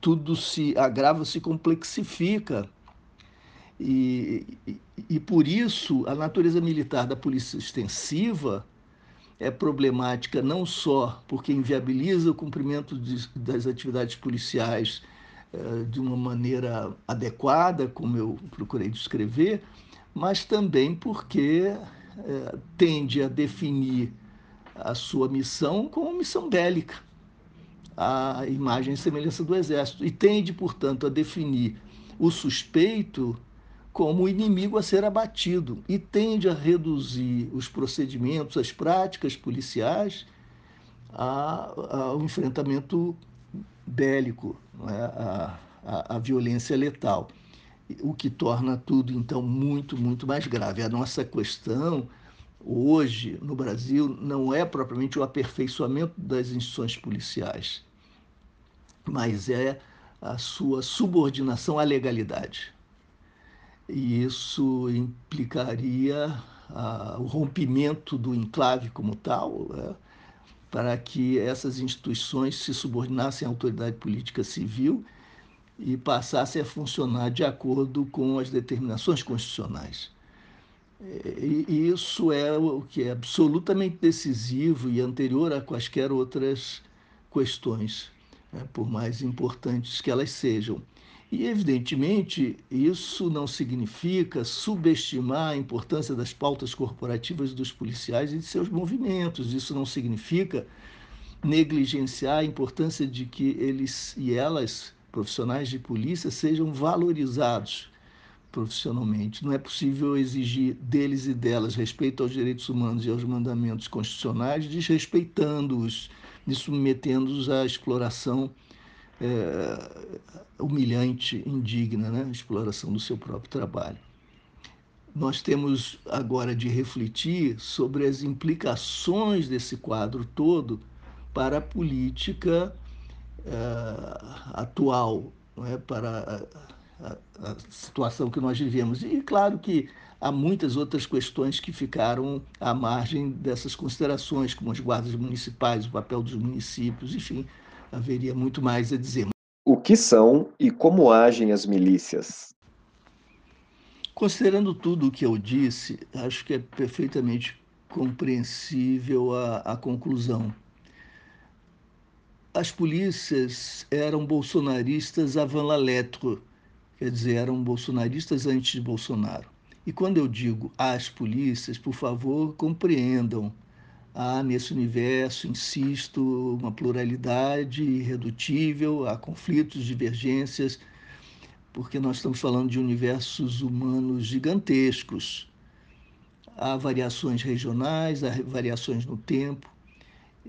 tudo se agrava, se complexifica. E, e, e, por isso a natureza militar da polícia extensiva é problemática não só porque inviabiliza o cumprimento de, das atividades policiais eh, de uma maneira adequada, como eu procurei descrever, mas também porque eh, tende a definir a sua missão como missão bélica, a imagem e semelhança do exército, e tende, portanto, a definir o suspeito como inimigo a ser abatido e tende a reduzir os procedimentos, as práticas policiais ao enfrentamento bélico, é? a, a, a violência letal, o que torna tudo, então, muito, muito mais grave. A nossa questão hoje no Brasil não é propriamente o aperfeiçoamento das instituições policiais, mas é a sua subordinação à legalidade. E isso implicaria ah, o rompimento do enclave como tal, é? para que essas instituições se subordinassem à autoridade política civil e passassem a funcionar de acordo com as determinações constitucionais. E isso é o que é absolutamente decisivo e anterior a quaisquer outras questões, né, por mais importantes que elas sejam. E, evidentemente, isso não significa subestimar a importância das pautas corporativas dos policiais e de seus movimentos. Isso não significa negligenciar a importância de que eles e elas, profissionais de polícia, sejam valorizados profissionalmente. Não é possível exigir deles e delas respeito aos direitos humanos e aos mandamentos constitucionais, desrespeitando-os e submetendo-os à exploração é, humilhante, indigna, né? exploração do seu próprio trabalho. Nós temos agora de refletir sobre as implicações desse quadro todo para a política é, atual, é? para a, a, a situação que nós vivemos. E claro que há muitas outras questões que ficaram à margem dessas considerações, como as guardas municipais, o papel dos municípios, enfim, haveria muito mais a dizer. O que são e como agem as milícias? Considerando tudo o que eu disse, acho que é perfeitamente compreensível a, a conclusão. As polícias eram bolsonaristas avant la lettre, quer dizer, eram bolsonaristas antes de Bolsonaro. E quando eu digo as polícias, por favor, compreendam há nesse universo, insisto, uma pluralidade irredutível, há conflitos, divergências, porque nós estamos falando de universos humanos gigantescos. Há variações regionais, há variações no tempo,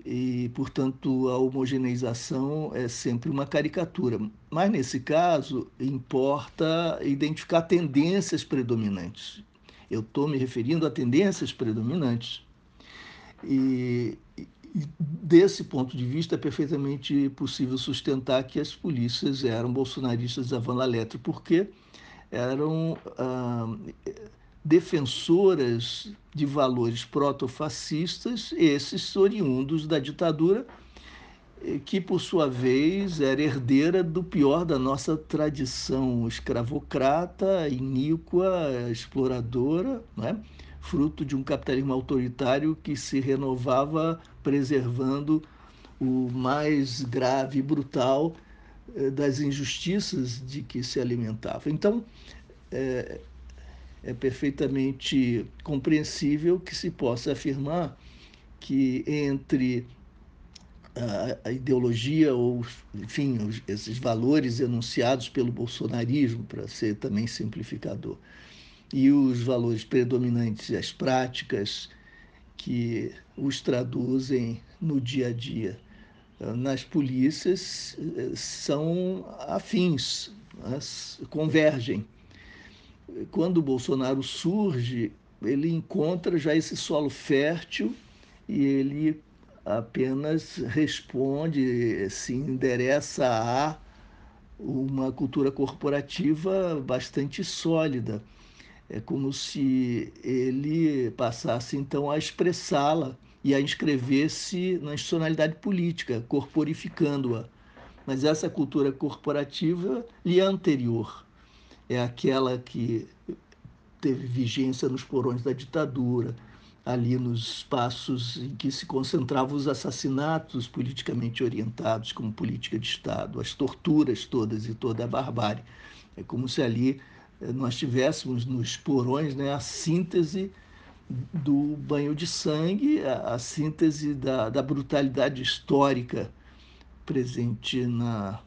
e, portanto, a homogeneização é sempre uma caricatura. Mas, nesse caso, importa identificar tendências predominantes. Eu estou me referindo a tendências predominantes. E, e, desse ponto de vista, é perfeitamente possível sustentar que as polícias eram bolsonaristas la lettre, porque eram ah, defensoras de valores protofascistas, esses oriundos da ditadura, eh, que por sua vez era herdeira do pior da nossa tradição escravocrata, iníqua, exploradora, né? fruto de um capitalismo autoritário que se renovava preservando o mais grave e brutal eh, das injustiças de que se alimentava. Então, é, é perfeitamente compreensível que se possa afirmar que entre a, ideologia ou, enfim, esses valores enunciados pelo bolsonarismo, para ser também simplificador, e os valores predominantes, as práticas que os traduzem no dia a dia nas polícias eh, são afins, convergem quando o Bolsonaro surge, ele encontra já esse solo fértil e ele apenas responde, se endereça a uma cultura corporativa bastante sólida. É como se ele passasse então a expressá-la e a inscrever-se na institucionalidade política, corporificando-a. Mas essa cultura corporativa lhe é anterior é aquela que teve vigência nos porões da ditadura, ali nos espaços em que se concentravam os assassinatos politicamente orientados como política de Estado, as torturas todas e toda a barbárie. É como se ali eh, nós tivéssemos nos porões né, a síntese do banho de sangue, a, a síntese da, da brutalidade histórica presente na,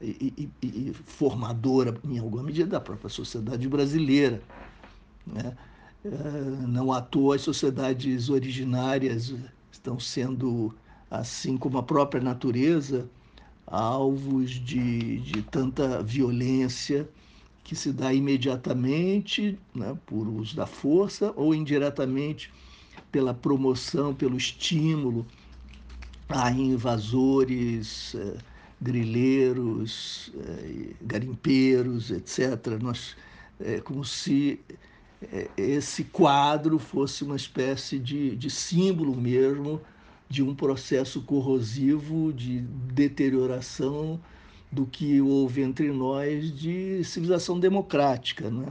e, e, e, formadora, em alguma medida, da própria sociedade brasileira. Né? É, não à toa as sociedades originárias estão sendo, assim como a própria natureza, alvos de, de tanta violência que se dá imediatamente né, por uso da força ou indiretamente pela promoção, pelo estímulo a invasores. Grileiros, eh, garimpeiros, etc. Nós, é como se eh, esse quadro fosse uma espécie de, de símbolo mesmo de um processo corrosivo de deterioração do que houve entre nós de civilização democrática. Né?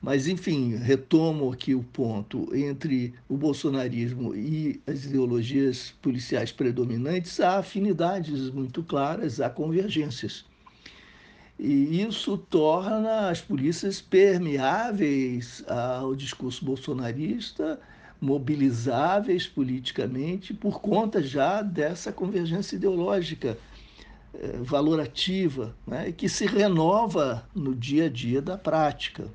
Mas, enfim, retomo aqui o ponto: entre o bolsonarismo e as ideologias policiais predominantes, há afinidades muito claras, há convergências. E isso torna as polícias permeáveis ao discurso bolsonarista, mobilizáveis politicamente, por conta já dessa convergência ideológica eh, valorativa, né, que se renova no dia a dia da prática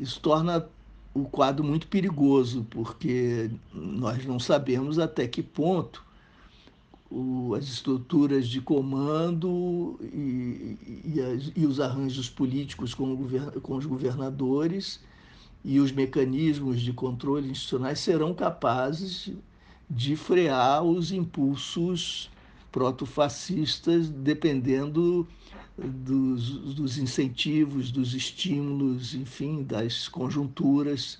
isso torna o quadro muito perigoso, porque nós não sabemos até que ponto o, as estruturas de comando e, e, as, e os arranjos políticos com, com, os governadores e os mecanismos de controle institucionais serão capazes de frear os impulsos protofascistas, dependendo dos, dos incentivos, dos estímulos, enfim, das conjunturas.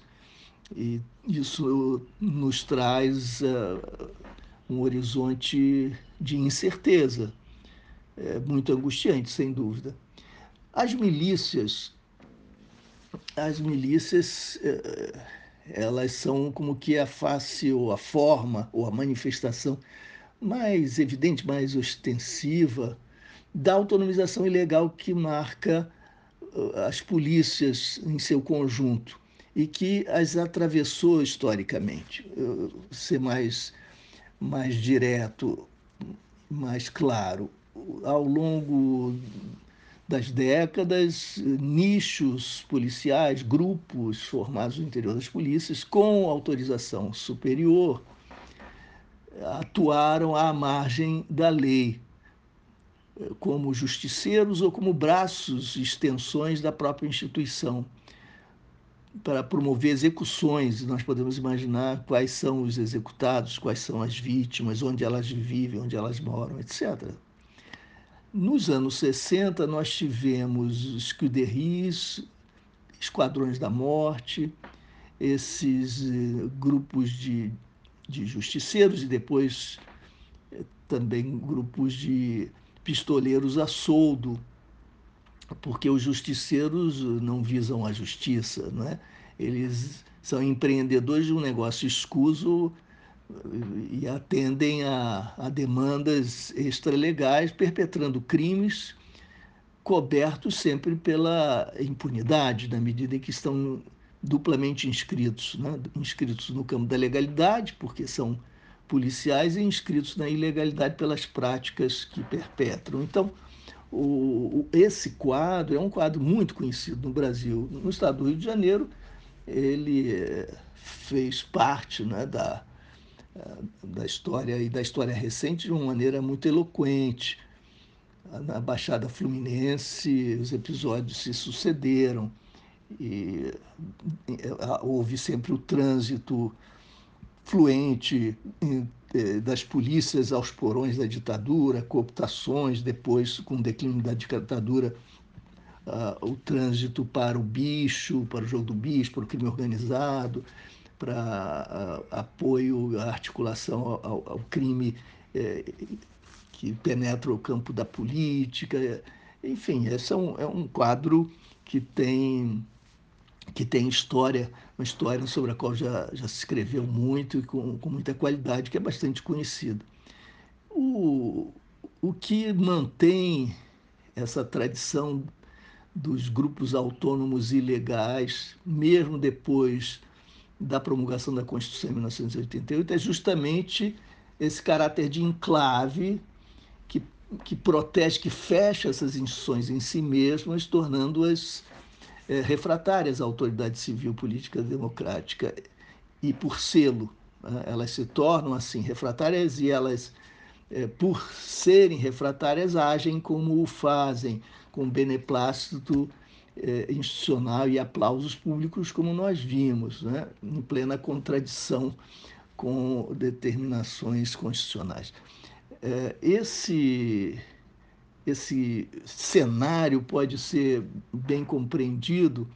E isso nos traz uh, um horizonte de incerteza, é muito angustiante, sem dúvida. As milícias, as milícias, uh, elas são como que a face ou a forma ou a manifestação mais evidente, mais ostensiva da autonomização ilegal que marca uh, as polícias em seu conjunto e que as atravessou historicamente. Eu, ser mais, mais direto, mais claro, ao longo das décadas, nichos policiais, grupos formados no interior das polícias, com autorização superior, atuaram à margem da lei, como justiceiros ou como braços, extensões da própria instituição, para promover execuções. Nós podemos imaginar quais são os executados, quais são as vítimas, onde elas vivem, onde elas moram, etc. Nos anos 60, nós tivemos escuderies, esquadrões da morte, esses eh, grupos de, de justiceiros e depois eh, também grupos de pistoleiros a soldo, porque os justiceiros não visam a justiça, não é? eles são empreendedores de um negócio escuso e atendem a, a demandas extralegais, perpetrando crimes cobertos sempre pela impunidade, na medida em que estão duplamente inscritos, né? inscritos no campo da legalidade, porque são policiais, e inscritos na ilegalidade pelas práticas que perpetram. Então, o, esse quadro é um quadro muito conhecido no Brasil. No estado do Rio de Janeiro, ele eh, fez parte né, da, da história e da história recente de uma maneira muito eloquente. Na Baixada Fluminense, os episódios se sucederam e houve sempre o trânsito fluente eh, das polícias aos porões da ditadura, cooptações, depois, com o declínio da ditadura, uh, o trânsito para o bicho, para o jogo do bicho, para o crime organizado, para uh, apoio, articulação ao, ao crime eh, que penetra o campo da política. Enfim, esse é um, é um quadro que tem, que tem história, uma história sobre a qual já, já se escreveu muito e com, com muita qualidade, que é bastante conhecida. O, o que mantém essa tradição dos grupos autônomos ilegais, mesmo depois da promulgação da Constituição em 1988 é justamente esse caráter de enclave que, que protege, que fecha essas instituições em si mesmas, tornando-as é, refratárias à autoridade civil, política democrática. E por selo, né, elas se tornam assim refratárias e elas, é, por serem refratárias, agem como o fazem, com beneplácito eh, institucional e aplausos públicos, como nós vimos, né, em plena contradição com determinações constitucionais. Eh, esse, esse cenário pode ser bem compreendido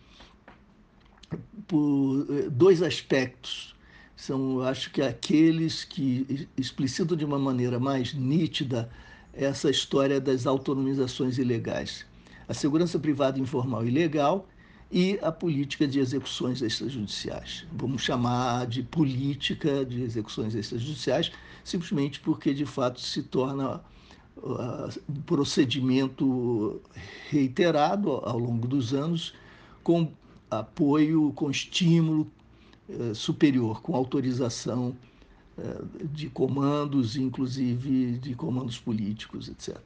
por eh, dois aspectos. São, acho que, aqueles que explicitam de uma maneira mais nítida essa história das autonomizações ilegais a segurança privada informal e legal e a política de execuções extrajudiciais. Vamos chamar de política de execuções extrajudiciais, simplesmente porque de fato se torna um procedimento reiterado ao longo dos anos, com apoio, com estímulo uh, superior, com autorização uh, de comandos, inclusive de comandos políticos, etc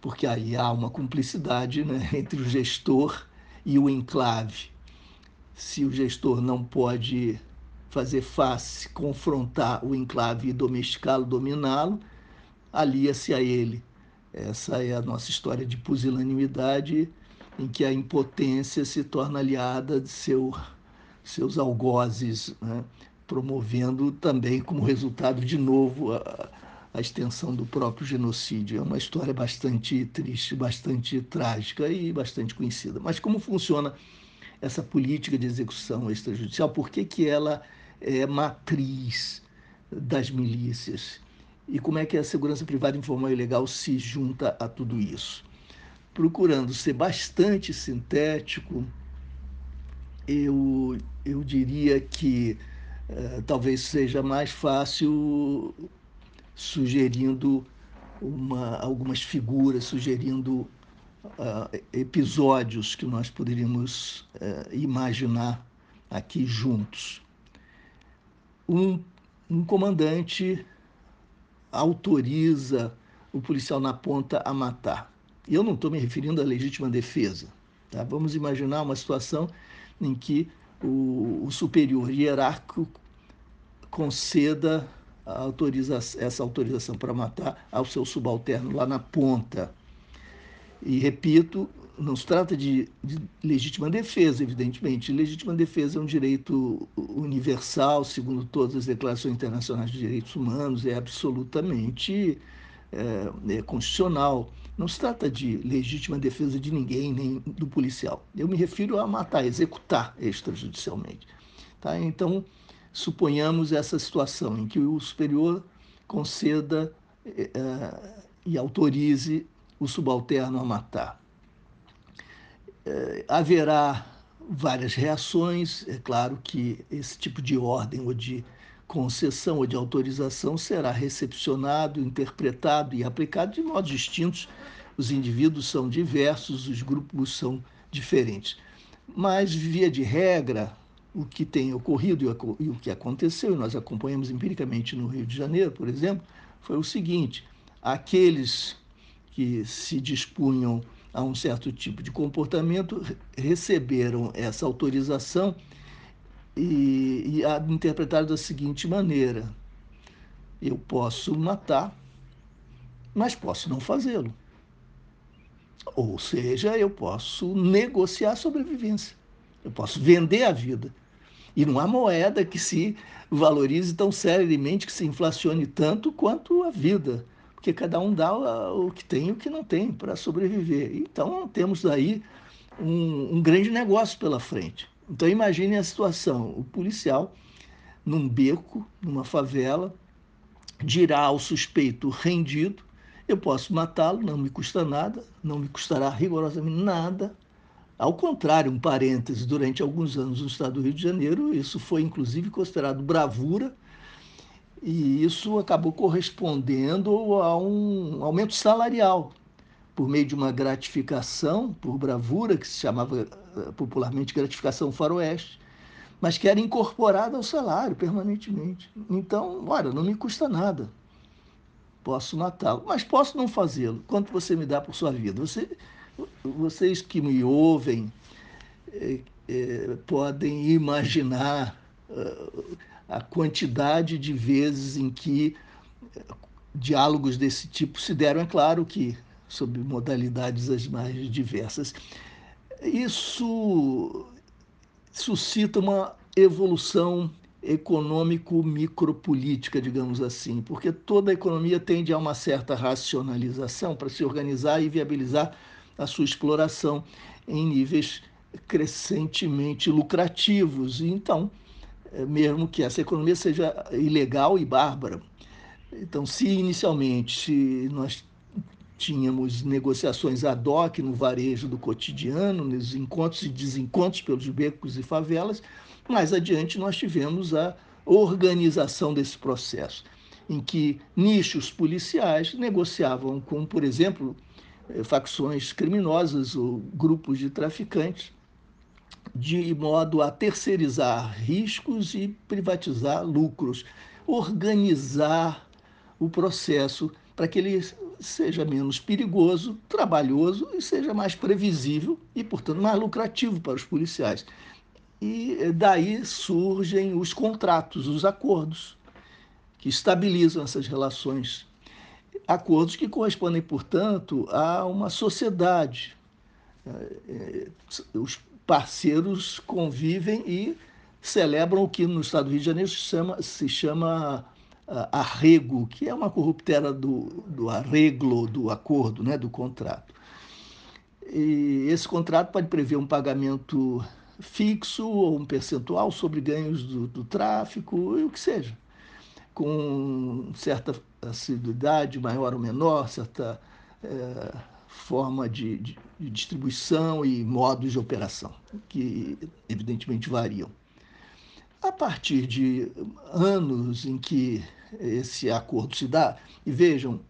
porque aí há uma cumplicidade né, entre o gestor e o enclave. Se o gestor não pode fazer face, confrontar o enclave e domesticá-lo, dominá-lo, alia-se a ele. Essa é a nossa história de pusilanimidade, em que a impotência se torna aliada de seu, seus algozes, né? promovendo também como resultado, de novo, a, a extensão do próprio genocídio. É uma história bastante triste, bastante trágica e bastante conhecida. Mas como funciona essa política de execução extrajudicial? Por que, que ela é matriz das milícias? E como é que a segurança privada informal e legal se junta a tudo isso? Procurando ser bastante sintético, eu, eu diria que eh, talvez seja mais fácil sugerindo uma, algumas figuras, sugerindo uh, episódios que nós poderíamos uh, imaginar aqui juntos. Um, um comandante autoriza o policial na ponta a matar. E eu não estou me referindo à legítima defesa. Tá? Vamos imaginar uma situação em que o, o superior hierárquico conceda autoriza essa autorização para matar ao seu subalterno lá na ponta. E repito, não se trata de, de, legítima defesa, evidentemente. Legítima defesa é um direito universal, segundo todas as declarações internacionais de direitos humanos, é absolutamente é, é constitucional. Não se trata de legítima defesa de ninguém, nem do policial. Eu me refiro a matar, executar extrajudicialmente. Tá? Então, suponhamos essa situação em que o superior conceda é, e autorize o subalterno a matar. É, haverá várias reações, é claro que esse tipo de ordem ou de concessão ou de autorização será recepcionado, interpretado e aplicado de modos distintos. Os indivíduos são diversos, os grupos são diferentes. Mas, via de regra, o que tem ocorrido e o que aconteceu, e nós acompanhamos empiricamente no Rio de Janeiro, por exemplo, foi o seguinte: aqueles que se dispunham a um certo tipo de comportamento receberam essa autorização e, e a interpretaram da seguinte maneira: eu posso matar, mas posso não fazê-lo. Ou seja, eu posso negociar a sobrevivência. Eu posso vender a vida. E não há moeda que se valorize tão seriamente, que se inflacione tanto quanto a vida. Porque cada um dá o que tem e o que não tem para sobreviver. Então, temos aí um, um grande negócio pela frente. Então imagine a situação: o policial num beco, numa favela, dirá ao suspeito rendido: eu posso matá-lo, não me custa nada, não me custará rigorosamente nada. Ao contrário, um parêntese, durante alguns anos no estado do Rio de Janeiro, isso foi inclusive considerado bravura, e isso acabou correspondendo a um aumento salarial por meio de uma gratificação por bravura, que se chamava eh, popularmente gratificação faroeste, mas que era incorporada ao salário permanentemente. Então, olha, não me custa nada. Posso matá-lo, mas posso não fazê-lo. Quanto você me dá por sua vida? Você, vocês que me ouvem é, é, podem imaginar uh, a quantidade de vezes em que diálogos desse tipo se deram. É claro que sob modalidades as mais diversas. Isso suscita uma evolução econômico-micropolítica, digamos assim, porque toda a economia tende a uma certa racionalização para se organizar e viabilizar a sua exploração em níveis crescentemente lucrativos. Então, é, mesmo que essa economia seja ilegal e bárbara. Então, se inicialmente nós tínhamos negociações ad hoc no varejo do cotidiano, nos encontros e desencontros pelos becos e favelas. Mais adiante, nós tivemos a organização desse processo, em que nichos policiais negociavam com, por exemplo, eh, facções criminosas ou grupos de traficantes, de modo a terceirizar riscos e privatizar lucros, organizar o processo para que ele seja menos perigoso, trabalhoso e seja mais previsível e, portanto, mais lucrativo para os policiais. E daí surgem os contratos, os acordos que estabilizam essas relações. Acordos que correspondem, portanto, a uma sociedade. Eh, eh, os parceiros convivem e celebram o que no estado do Rio de Janeiro se chama, se chama arrego, que é uma corruptela do, do arreglo, do acordo, né, do contrato. E esse contrato pode prever um pagamento fixo ou um percentual sobre ganhos do, do tráfico, e o que seja, com certa assiduidade maior ou menor, certa é, forma de, de, distribuição e modos de operação, que evidentemente variam. A partir de anos em que esse acordo se dá. E vejam,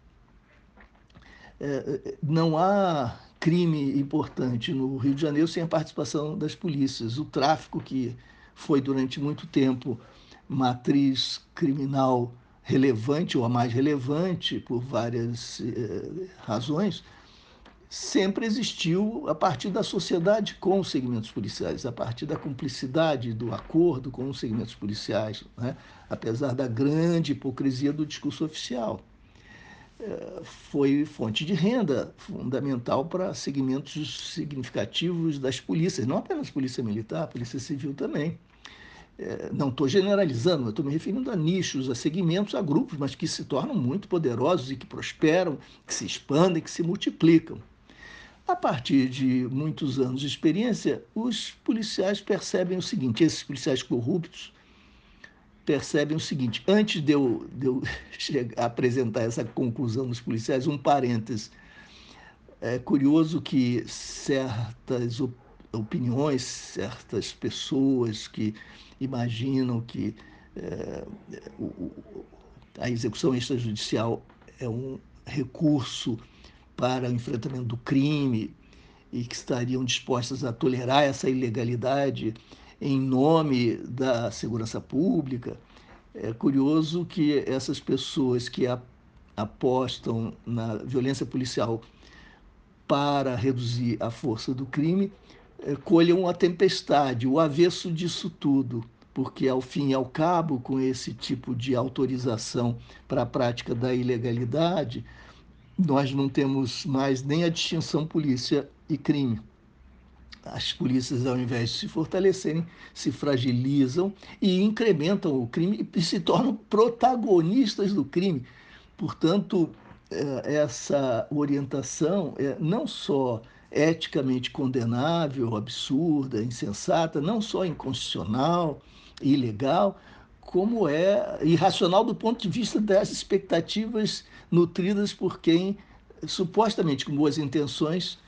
é, não há crime importante no Rio de Janeiro sem a participação das polícias. O tráfico, que foi durante muito tempo matriz criminal relevante ou a mais relevante por várias eh, razões, sempre existiu a partir da sociedade com os segmentos policiais, a partir da cumplicidade, do acordo com os segmentos policiais, né? apesar da grande hipocrisia do discurso oficial. É, foi fonte de renda fundamental para segmentos significativos das polícias, não apenas polícia militar, polícia civil também. É, não estou generalizando, estou me referindo a nichos, a segmentos, a grupos, mas que se tornam muito poderosos e que prosperam, que se expandem, que se multiplicam. A partir de muitos anos de experiência, os policiais percebem o seguinte: esses policiais corruptos percebem o seguinte. Antes de eu, de eu chegar, apresentar essa conclusão dos policiais, um parêntese. É curioso que certas opiniões, certas pessoas que imaginam que é, o, a execução extrajudicial é um recurso para o enfrentamento do crime e que estariam dispostas a tolerar essa ilegalidade em nome da segurança pública. É curioso que essas pessoas que apostam na violência policial para reduzir a força do crime é, colham a tempestade, o avesso disso tudo, porque ao fim e ao cabo, com esse tipo de autorização para a prática da ilegalidade, nós não temos mais nem a distinção polícia e crime. As polícias, ao invés de se fortalecerem, se fragilizam e incrementam o crime e se tornam protagonistas do crime. Portanto, é, essa orientação é não só eticamente condenável, absurda, insensata, não só inconstitucional, ilegal, como é irracional do ponto de vista das expectativas nutridas por quem, supostamente com boas intenções,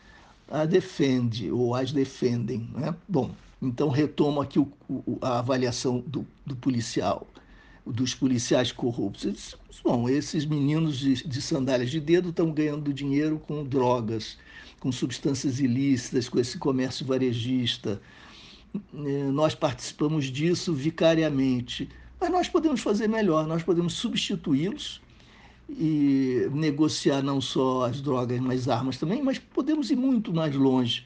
a defende ou as defendem. Né? Bom, então retomo aqui o, o, a avaliação do, do, policial, dos policiais corruptos. Bom, esses meninos de, de sandálias de dedo estão ganhando dinheiro com drogas, com substâncias ilícitas, com esse comércio varejista. É, nós participamos disso vicariamente, mas nós podemos fazer melhor, nós podemos substituí-los e negociar não só as drogas, mas armas também, mas podemos ir muito mais longe.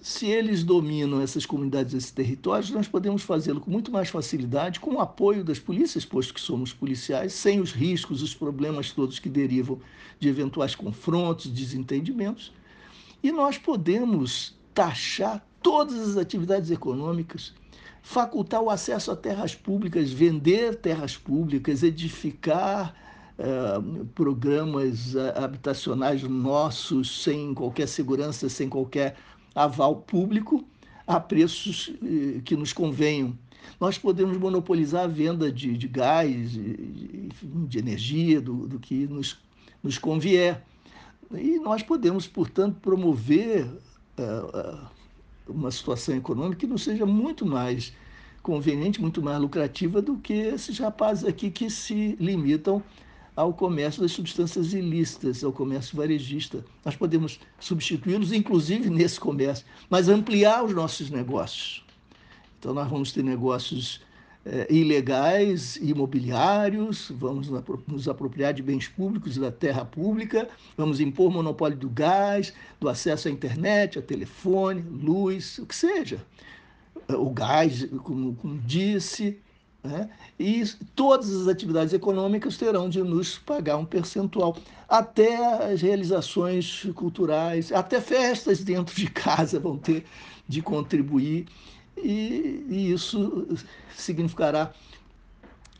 Se eles dominam essas comunidades, esses territórios, nós podemos fazê-lo com muito mais facilidade, com o apoio das polícias, posto que somos policiais, sem os riscos, os problemas todos que derivam de eventuais confrontos, desentendimentos. E nós podemos taxar todas as atividades econômicas, facultar o acesso a terras públicas, vender terras públicas, edificar programas habitacionais nossos sem qualquer segurança, sem qualquer aval público, a preços que nos convenham. Nós podemos monopolizar a venda de, de gás, de, energia, do, do que nos, nos convier. E nós podemos, portanto, promover uma situação econômica que não seja muito mais conveniente, muito mais lucrativa do que esses rapazes aqui que se limitam ao comércio das substâncias ilícitas, ao comércio varejista. Nós podemos substituí-los, inclusive nesse comércio, mas ampliar os nossos negócios. Então, nós vamos ter negócios eh, ilegais, imobiliários, vamos nos apropriar de bens públicos e da terra pública, vamos impor monopólio do gás, do acesso à internet, a telefone, luz, o que seja. O gás, como, como disse, né? E todas as atividades econômicas terão de nos pagar um percentual, até as realizações culturais, até festas dentro de casa vão ter de contribuir, e, e isso significará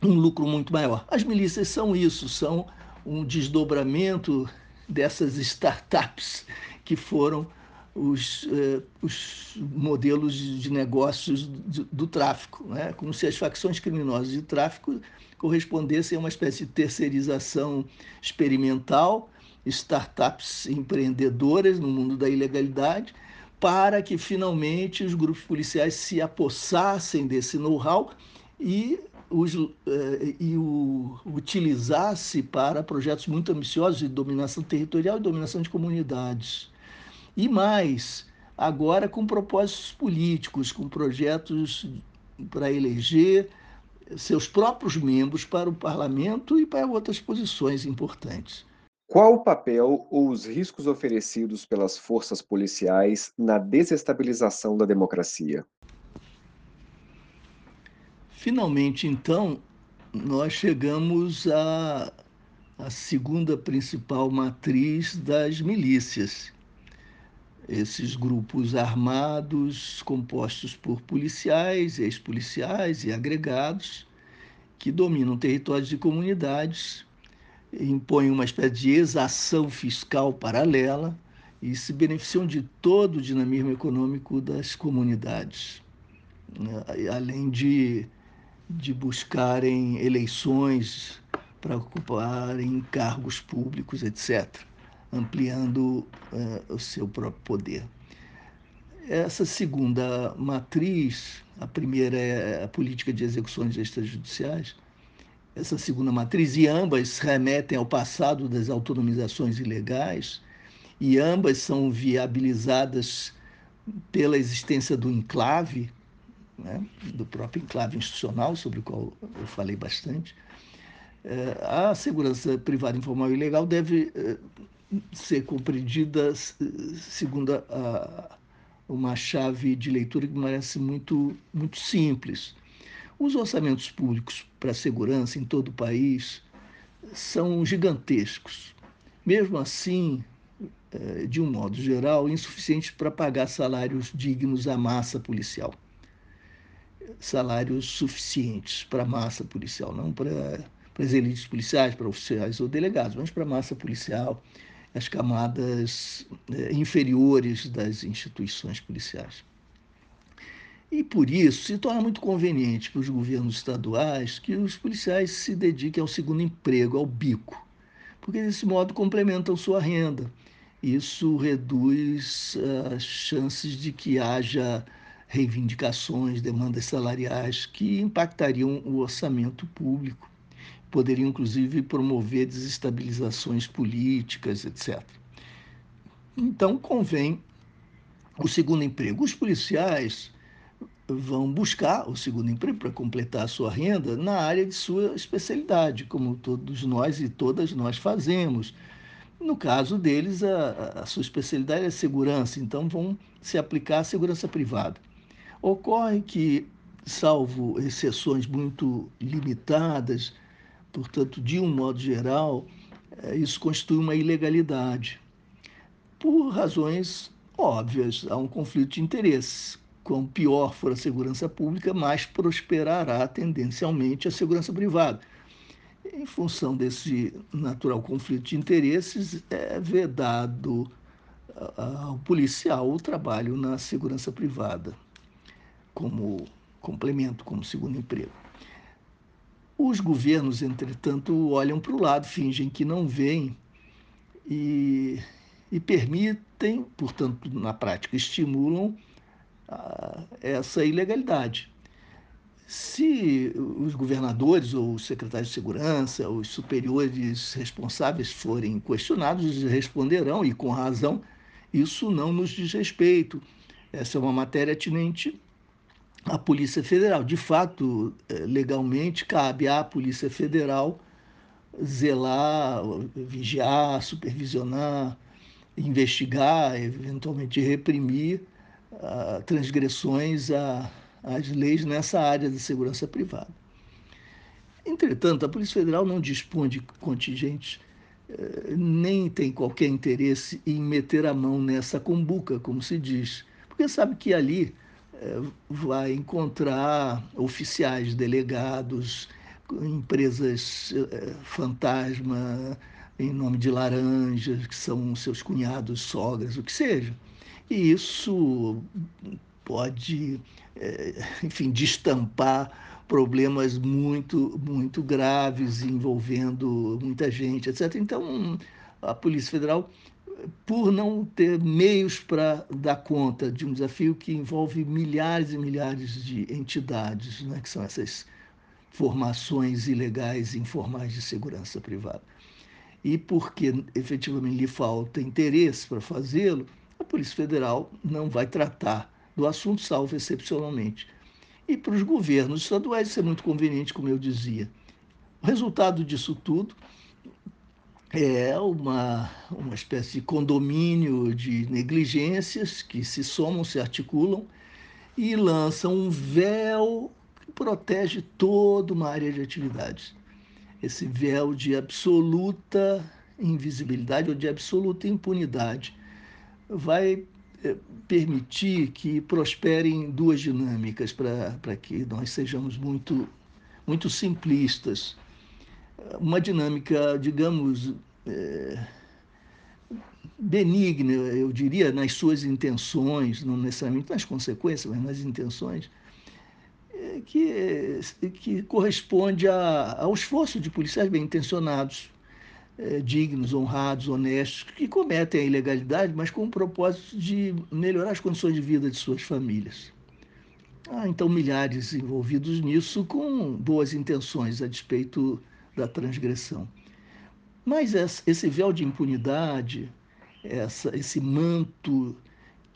um lucro muito maior. As milícias são isso, são um desdobramento dessas startups que foram os, eh, os modelos de negócios do, do tráfico, né? como se as facções criminosas de tráfico correspondessem a uma espécie de terceirização experimental, startups empreendedoras no mundo da ilegalidade, para que finalmente os grupos policiais se apossassem desse know-how e, os, eh, e o utilizasse para projetos muito ambiciosos de dominação territorial e dominação de comunidades. E mais, agora com propósitos políticos, com projetos para eleger seus próprios membros para o parlamento e para outras posições importantes. Qual o papel ou os riscos oferecidos pelas forças policiais na desestabilização da democracia? Finalmente, então, nós chegamos à, à segunda principal matriz das milícias. Esses grupos armados, compostos por policiais, ex-policiais e agregados, que dominam territórios e comunidades, impõem uma espécie de exação fiscal paralela e se beneficiam de todo o dinamismo econômico das comunidades, né? além de de buscarem eleições para ocuparem cargos públicos, etc., ampliando uh, o seu próprio poder. Essa segunda matriz, a primeira é a política de execuções extrajudiciais, essa segunda matriz, e ambas remetem ao passado das autonomizações ilegais, e ambas são viabilizadas pela existência do enclave, né, do próprio enclave institucional, sobre o qual eu falei bastante, é, a segurança privada informal e ilegal deve é, ser compreendida segundo a, uma chave de leitura que me parece muito, muito simples. Os orçamentos públicos para a segurança em todo o país são gigantescos. Mesmo assim, é, de um modo geral, insuficientes para pagar salários dignos à massa policial salários suficientes para a massa policial, não para, para as elites policiais, para oficiais ou delegados, mas para a massa policial, as camadas é, inferiores das instituições policiais. E por isso se torna muito conveniente para os governos estaduais que os policiais se dediquem ao segundo emprego, ao bico, porque desse modo complementam sua renda. Isso reduz as chances de que haja reivindicações, demandas salariais que impactariam o orçamento público, poderiam inclusive promover desestabilizações políticas, etc. Então, convém o segundo emprego. Os policiais vão buscar o segundo emprego para completar a sua renda na área de sua especialidade, como todos nós e todas nós fazemos. No caso deles, a, a sua especialidade é segurança, então vão se aplicar à segurança privada. Ocorre que, salvo exceções muito limitadas, portanto, de um modo geral, eh, isso constitui uma ilegalidade. Por razões óbvias, há um conflito de interesses. Quanto pior for a segurança pública, mais prosperará tendencialmente a segurança privada. Em função desse natural conflito de interesses, é vedado ao policial o trabalho na segurança privada como complemento, como segundo emprego. Os governos, entretanto, olham para o lado, fingem que não veem e, e permitem, portanto, na prática, estimulam essa ilegalidade. Se os governadores ou os secretários de segurança, os superiores responsáveis forem questionados, eles responderão, e com razão, isso não nos diz respeito. Essa é uma matéria atinente a Polícia Federal. De fato, é, legalmente, cabe à Polícia Federal zelar, vigiar, supervisionar, investigar, eventualmente reprimir uh, transgressões às leis nessa área de segurança privada. Entretanto, a Polícia Federal não dispõe de contingentes, uh, nem tem qualquer interesse em meter a mão nessa cumbuca, como se diz, porque sabe que ali vai encontrar oficiais, delegados, empresas eh, fantasma em nome de laranjas, que são seus cunhados, sogras, o que seja. E isso pode, eh, enfim, destampar problemas muito, muito graves envolvendo muita gente, etc. Então, a Polícia Federal por não ter meios para dar conta de um desafio que envolve milhares e milhares de entidades, né, que são essas formações ilegais e informais de segurança privada. E porque efetivamente lhe falta interesse para fazê-lo, a Polícia Federal não vai tratar do assunto, salvo excepcionalmente. E para os governos estaduais isso é muito conveniente, como eu dizia. O resultado disso tudo é uma, uma espécie de condomínio de negligências que se somam, se articulam e lançam um véu que protege toda uma área de atividades. Esse véu de absoluta invisibilidade ou de absoluta impunidade vai eh, permitir que prosperem duas dinâmicas para que nós sejamos muito, muito simplistas. Uma dinâmica, digamos, é, benigna, eu diria, nas suas intenções, não necessariamente nas consequências, mas nas intenções, é, que, que corresponde a, ao esforço de policiais bem intencionados é, dignos, honrados, honestos, que cometem a ilegalidade, mas com o propósito de melhorar as condições de vida de suas famílias. Há então milhares envolvidos nisso com boas intenções a despeito da transgressão. Mas esse véu de impunidade, essa, esse manto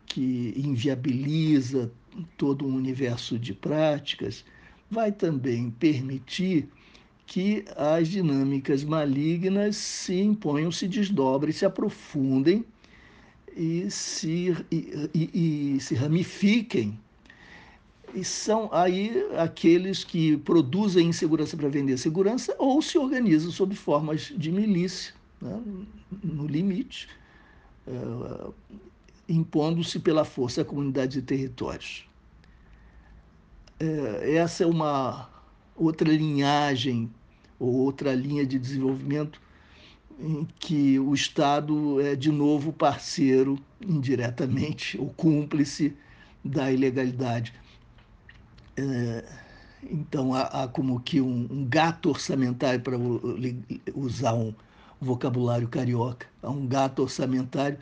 que inviabiliza todo um universo de práticas, vai também permitir que as dinâmicas malignas se imponham, se desdobrem, se aprofundem e se, e, e, e se ramifiquem. E são aí aqueles que produzem insegurança para vender segurança ou se organizam sob formas de milícia, né, no limite, é, impondo-se pela força a comunidades e territórios. É, essa é uma outra linhagem ou outra linha de desenvolvimento em que o Estado é de novo parceiro, indiretamente, ou cúmplice da ilegalidade. É, então, há, há, como que um, um gato orçamentário, para usar um vocabulário carioca, há um gato orçamentário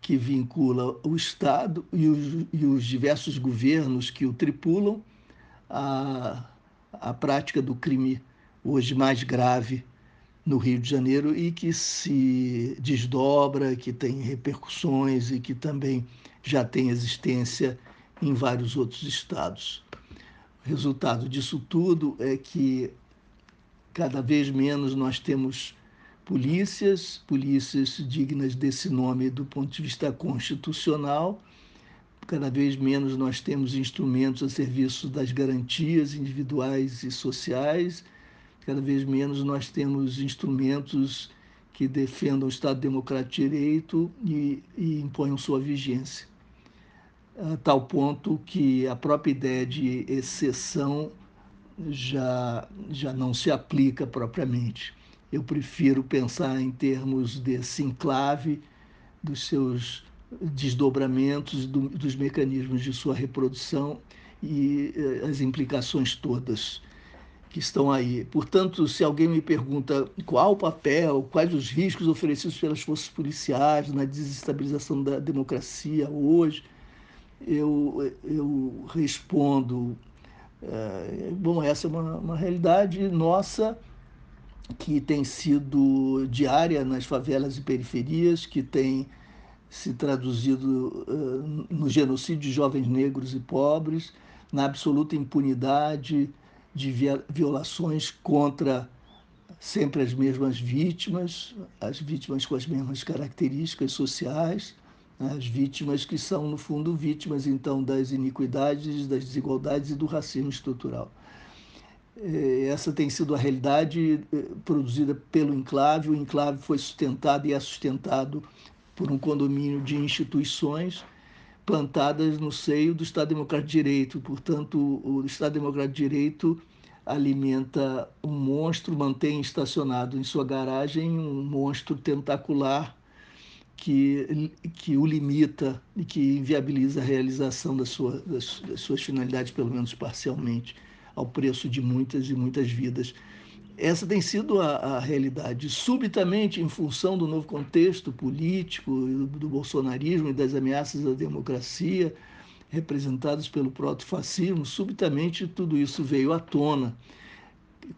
que vincula o Estado e os, e os diversos governos que o tripulam à, à prática do crime hoje mais grave no Rio de Janeiro e que se desdobra, que tem repercussões e que também já tem existência em vários outros estados. Resultado disso tudo é que cada vez menos nós temos polícias, polícias dignas desse nome do ponto de vista constitucional, cada vez menos nós temos instrumentos a serviço das garantias individuais e sociais cada vez menos nós temos instrumentos que defendam o Estado Democrático de Direito e, e imponham sua vigência. A tal ponto que a própria ideia de exceção já, já não se aplica propriamente. Eu prefiro pensar em termos desse enclave, dos seus desdobramentos, do, dos mecanismos de sua reprodução e eh, as implicações todas que estão aí. Portanto, se alguém me pergunta qual o papel, quais os riscos oferecidos pelas forças policiais na desestabilização da democracia hoje, eu, eu respondo: é, bom, essa é uma, uma realidade nossa que tem sido diária nas favelas e periferias, que tem se traduzido uh, no genocídio de jovens negros e pobres, na absoluta impunidade de violações contra sempre as mesmas vítimas, as vítimas com as mesmas características sociais? As vítimas que são, no fundo, vítimas, então, das iniquidades, das desigualdades e do racismo estrutural. É, essa tem sido a realidade é, produzida pelo Enclave. O Enclave foi sustentado e é sustentado por um condomínio de instituições plantadas no seio do Estado Democrático de Direito. Portanto, o Estado Democrático de Direito alimenta um monstro, mantém estacionado em sua garagem um monstro tentacular que, que o limita e que inviabiliza a realização da sua, das, das suas finalidades, pelo menos parcialmente, ao preço de muitas e muitas vidas. Essa tem sido a, a, realidade. Subitamente, em função do novo contexto político, do, do bolsonarismo e das ameaças à democracia, representadas pelo proto-fascismo, subitamente tudo isso veio à tona,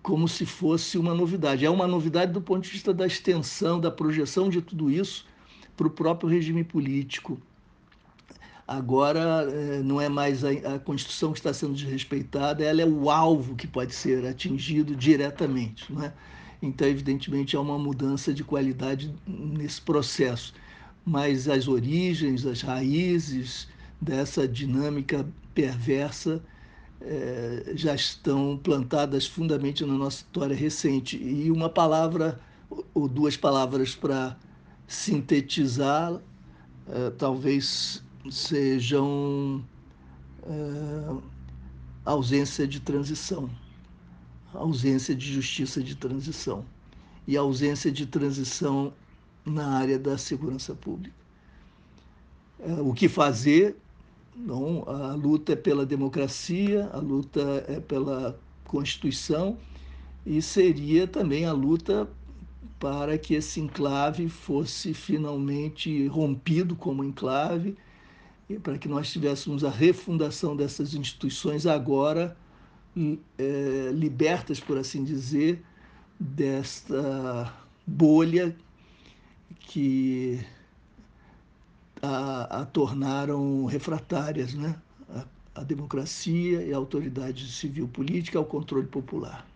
como se fosse uma novidade. É uma novidade do ponto de vista da extensão, da projeção de tudo isso para o próprio regime político. Agora eh, não é mais a, Constituição que está sendo desrespeitada, ela é o alvo que pode ser atingido diretamente. Não é? Então, evidentemente, há uma mudança de qualidade nesse processo. Mas as origens, as raízes dessa dinâmica perversa eh, já estão plantadas fundamentalmente na nossa história recente. E uma palavra, ou duas palavras para sintetizar, eh, talvez sejam eh, ausência de transição, ausência de justiça de transição e ausência de transição na área da segurança pública. O que fazer não, a luta é pela democracia, a luta é pela Constituição e seria também a luta para que esse enclave fosse finalmente rompido como enclave e para que nós tivéssemos a refundação dessas instituições agora é, libertas, por assim dizer, desta bolha que a, a tornaram refratárias né? a, a democracia e a autoridade civil política ao controle popular.